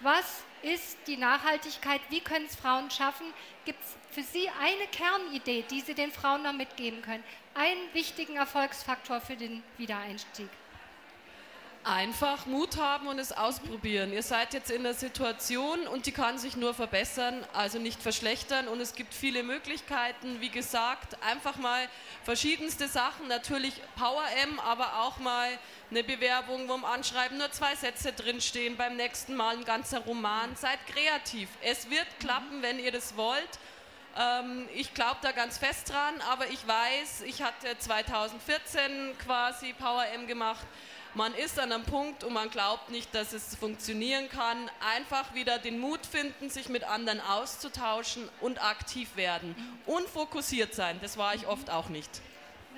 Was ist die Nachhaltigkeit? Wie können es Frauen schaffen? Gibt es für Sie eine Kernidee, die Sie den Frauen noch mitgeben können? Einen wichtigen Erfolgsfaktor für den Wiedereinstieg? Einfach Mut haben und es ausprobieren. Ihr seid jetzt in der Situation und die kann sich nur verbessern, also nicht verschlechtern. Und es gibt viele Möglichkeiten. Wie gesagt, einfach mal verschiedenste Sachen. Natürlich Power M, aber auch mal eine Bewerbung, wo im Anschreiben nur zwei Sätze drinstehen. Beim nächsten Mal ein ganzer Roman. Seid kreativ. Es wird klappen, wenn ihr das wollt. Ähm, ich glaube da ganz fest dran, aber ich weiß, ich hatte 2014 quasi Power M gemacht man ist an einem Punkt und man glaubt nicht, dass es funktionieren kann. Einfach wieder den Mut finden, sich mit anderen auszutauschen und aktiv werden. Und fokussiert sein, das war ich oft auch nicht.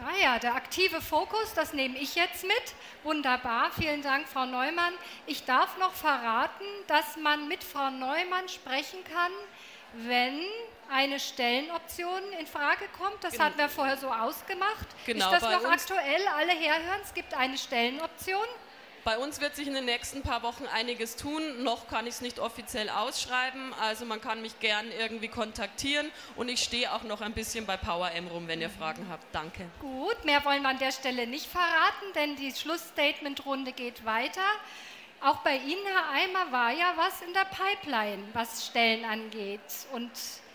Naja, der aktive Fokus, das nehme ich jetzt mit. Wunderbar, vielen Dank, Frau Neumann. Ich darf noch verraten, dass man mit Frau Neumann sprechen kann, wenn eine Stellenoption in Frage kommt. Das genau. hatten wir vorher so ausgemacht. Genau, ist das noch aktuell? Alle herhören, es gibt eine Stellenoption. Bei uns wird sich in den nächsten paar Wochen einiges tun. Noch kann ich es nicht offiziell ausschreiben. Also man kann mich gern irgendwie kontaktieren. Und ich stehe auch noch ein bisschen bei Power M rum, wenn ihr Fragen habt. Danke. Gut, mehr wollen wir an der Stelle nicht verraten, denn die Schlussstatement-Runde geht weiter. Auch bei Ihnen, Herr Eimer, war ja was in der Pipeline, was Stellen angeht. Und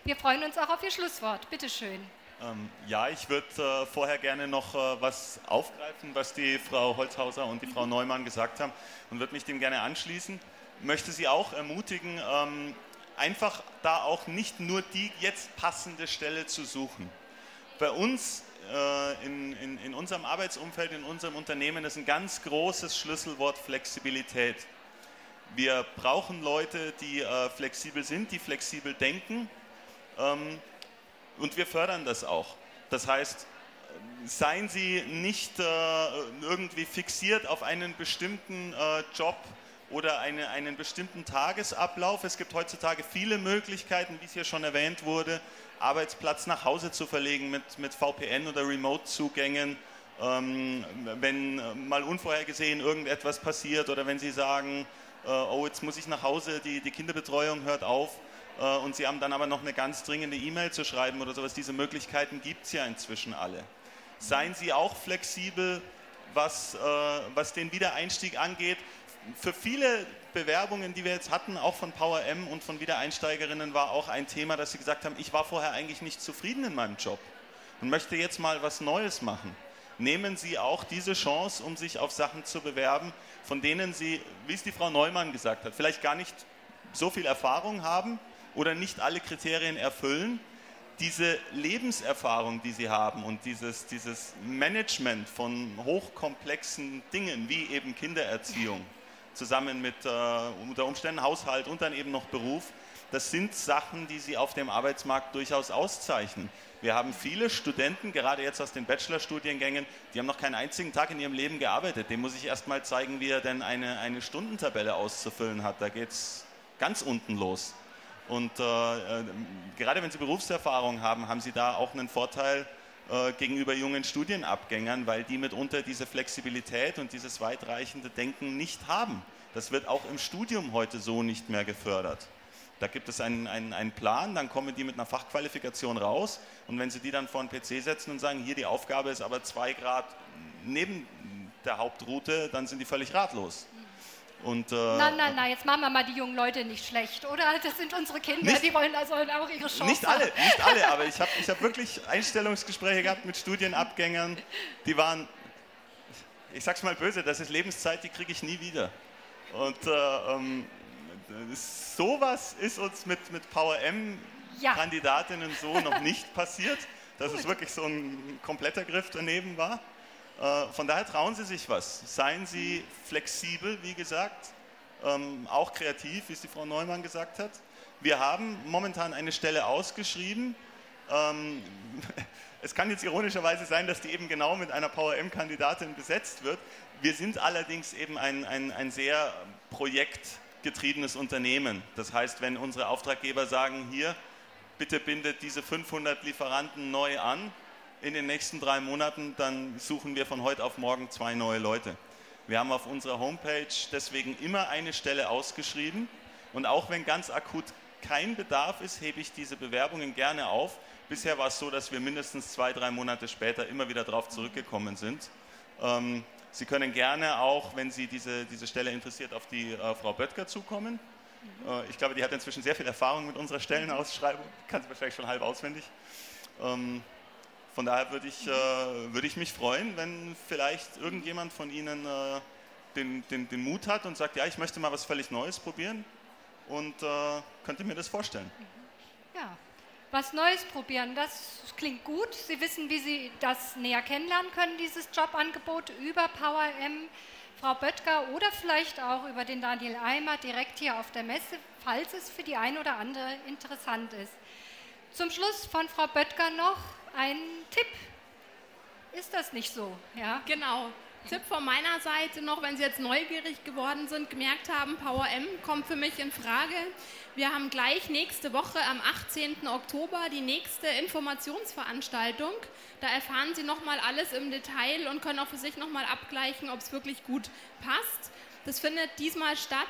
wir freuen uns auch auf Ihr Schlusswort. Bitte schön. Ähm, ja, ich würde äh, vorher gerne noch äh, was aufgreifen, was die Frau Holzhauser und die Frau mhm. Neumann gesagt haben und würde mich dem gerne anschließen. Möchte Sie auch ermutigen, ähm, einfach da auch nicht nur die jetzt passende Stelle zu suchen. Bei uns äh, in, in, in unserem Arbeitsumfeld, in unserem Unternehmen ist ein ganz großes Schlüsselwort Flexibilität. Wir brauchen Leute, die äh, flexibel sind, die flexibel denken und wir fördern das auch. Das heißt, seien Sie nicht äh, irgendwie fixiert auf einen bestimmten äh, Job oder eine, einen bestimmten Tagesablauf. Es gibt heutzutage viele Möglichkeiten, wie es hier schon erwähnt wurde, Arbeitsplatz nach Hause zu verlegen mit, mit VPN oder Remote-Zugängen. Ähm, wenn mal unvorhergesehen irgendetwas passiert oder wenn Sie sagen, äh, oh, jetzt muss ich nach Hause, die, die Kinderbetreuung hört auf, äh, und Sie haben dann aber noch eine ganz dringende E-Mail zu schreiben oder sowas. Diese Möglichkeiten gibt es ja inzwischen alle. Seien Sie auch flexibel, was, äh, was den Wiedereinstieg angeht. Für viele Bewerbungen, die wir jetzt hatten, auch von Power M und von Wiedereinsteigerinnen, war auch ein Thema, dass sie gesagt haben, ich war vorher eigentlich nicht zufrieden in meinem Job und möchte jetzt mal was Neues machen. Nehmen Sie auch diese Chance, um sich auf Sachen zu bewerben, von denen Sie, wie es die Frau Neumann gesagt hat, vielleicht gar nicht so viel Erfahrung haben, oder nicht alle Kriterien erfüllen, diese Lebenserfahrung, die sie haben und dieses, dieses Management von hochkomplexen Dingen wie eben Kindererziehung, zusammen mit äh, unter Umständen Haushalt und dann eben noch Beruf, das sind Sachen, die sie auf dem Arbeitsmarkt durchaus auszeichnen. Wir haben viele Studenten, gerade jetzt aus den Bachelorstudiengängen, die haben noch keinen einzigen Tag in ihrem Leben gearbeitet. Dem muss ich erst mal zeigen, wie er denn eine, eine Stundentabelle auszufüllen hat. Da geht es ganz unten los. Und äh, äh, gerade wenn Sie Berufserfahrung haben, haben Sie da auch einen Vorteil äh, gegenüber jungen Studienabgängern, weil die mitunter diese Flexibilität und dieses weitreichende Denken nicht haben. Das wird auch im Studium heute so nicht mehr gefördert. Da gibt es einen, einen, einen Plan, dann kommen die mit einer Fachqualifikation raus und wenn Sie die dann vor den PC setzen und sagen, hier die Aufgabe ist aber zwei Grad neben der Hauptroute, dann sind die völlig ratlos. Und, äh, nein, nein, nein, jetzt machen wir mal die jungen Leute nicht schlecht, oder? Das sind unsere Kinder, nicht, die wollen also auch ihre Chance Nicht alle, nicht alle, aber ich habe ich hab wirklich Einstellungsgespräche gehabt mit Studienabgängern, die waren, ich sag's mal böse, das ist Lebenszeit, die kriege ich nie wieder. Und äh, ähm, sowas ist uns mit, mit Power M-Kandidatinnen ja. so noch nicht passiert, dass Gut. es wirklich so ein kompletter Griff daneben war. Äh, von daher trauen Sie sich was. Seien Sie flexibel, wie gesagt, ähm, auch kreativ, wie es die Frau Neumann gesagt hat. Wir haben momentan eine Stelle ausgeschrieben. Ähm, es kann jetzt ironischerweise sein, dass die eben genau mit einer Power-M-Kandidatin besetzt wird. Wir sind allerdings eben ein, ein, ein sehr projektgetriebenes Unternehmen. Das heißt, wenn unsere Auftraggeber sagen, hier, bitte bindet diese 500 Lieferanten neu an, in den nächsten drei Monaten, dann suchen wir von heute auf morgen zwei neue Leute. Wir haben auf unserer Homepage deswegen immer eine Stelle ausgeschrieben und auch wenn ganz akut kein Bedarf ist, hebe ich diese Bewerbungen gerne auf. Bisher war es so, dass wir mindestens zwei, drei Monate später immer wieder darauf zurückgekommen sind. Ähm, Sie können gerne auch, wenn Sie diese, diese Stelle interessiert, auf die äh, Frau Böttger zukommen. Äh, ich glaube, die hat inzwischen sehr viel Erfahrung mit unserer Stellenausschreibung, kann sie wahrscheinlich schon halb auswendig. Ähm, von daher würde ich, äh, würde ich mich freuen, wenn vielleicht irgendjemand von Ihnen äh, den, den, den Mut hat und sagt, ja, ich möchte mal was völlig Neues probieren und äh, könnte mir das vorstellen. Ja, was Neues probieren, das klingt gut. Sie wissen, wie Sie das näher kennenlernen können, dieses Jobangebot über PowerM. Frau Böttger oder vielleicht auch über den Daniel Eimer direkt hier auf der Messe, falls es für die ein oder andere interessant ist. Zum Schluss von Frau Böttger noch ein Tipp. Ist das nicht so? Ja? Genau. Tipp von meiner Seite noch, wenn Sie jetzt neugierig geworden sind, gemerkt haben, Power M kommt für mich in Frage. Wir haben gleich nächste Woche am 18. Oktober die nächste Informationsveranstaltung. Da erfahren Sie nochmal alles im Detail und können auch für sich nochmal abgleichen, ob es wirklich gut passt. Das findet diesmal statt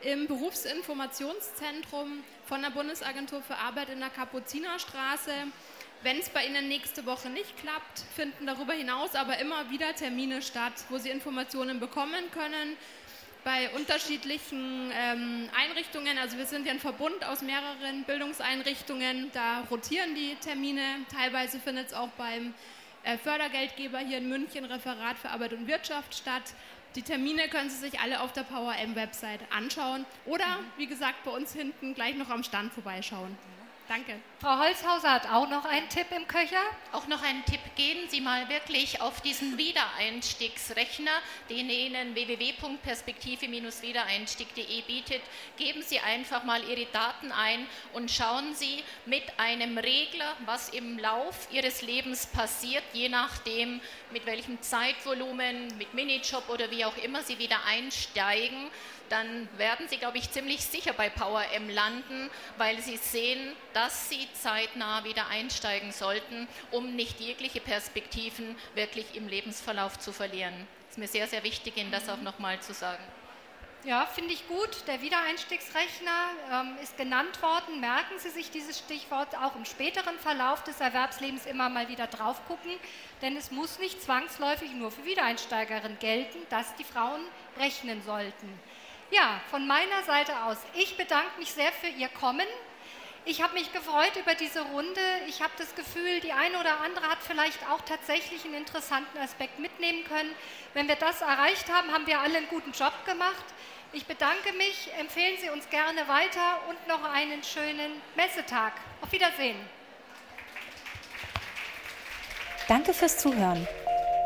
im Berufsinformationszentrum von der Bundesagentur für Arbeit in der Kapuzinerstraße. Wenn es bei Ihnen nächste Woche nicht klappt, finden darüber hinaus aber immer wieder Termine statt, wo Sie Informationen bekommen können bei unterschiedlichen ähm, Einrichtungen. Also wir sind ja ein Verbund aus mehreren Bildungseinrichtungen. Da rotieren die Termine. Teilweise findet es auch beim äh, Fördergeldgeber hier in München Referat für Arbeit und Wirtschaft statt. Die Termine können Sie sich alle auf der PowerM-Website anschauen oder, wie gesagt, bei uns hinten gleich noch am Stand vorbeischauen. Danke. Frau Holzhauser hat auch noch einen Tipp im Köcher. Auch noch einen Tipp. Gehen Sie mal wirklich auf diesen Wiedereinstiegsrechner, den Ihnen www.perspektive-wiedereinstieg.de bietet. Geben Sie einfach mal Ihre Daten ein und schauen Sie mit einem Regler, was im Lauf Ihres Lebens passiert, je nachdem, mit welchem Zeitvolumen, mit Minijob oder wie auch immer Sie wieder einsteigen dann werden Sie, glaube ich, ziemlich sicher bei Power M landen, weil Sie sehen, dass Sie zeitnah wieder einsteigen sollten, um nicht jegliche Perspektiven wirklich im Lebensverlauf zu verlieren. Es ist mir sehr, sehr wichtig, Ihnen das auch nochmal zu sagen. Ja, finde ich gut. Der Wiedereinstiegsrechner ähm, ist genannt worden. Merken Sie sich dieses Stichwort auch im späteren Verlauf des Erwerbslebens immer mal wieder drauf gucken, denn es muss nicht zwangsläufig nur für Wiedereinsteigerinnen gelten, dass die Frauen rechnen sollten. Ja, von meiner Seite aus, ich bedanke mich sehr für Ihr Kommen. Ich habe mich gefreut über diese Runde. Ich habe das Gefühl, die eine oder andere hat vielleicht auch tatsächlich einen interessanten Aspekt mitnehmen können. Wenn wir das erreicht haben, haben wir alle einen guten Job gemacht. Ich bedanke mich, empfehlen Sie uns gerne weiter und noch einen schönen Messetag. Auf Wiedersehen. Danke fürs Zuhören.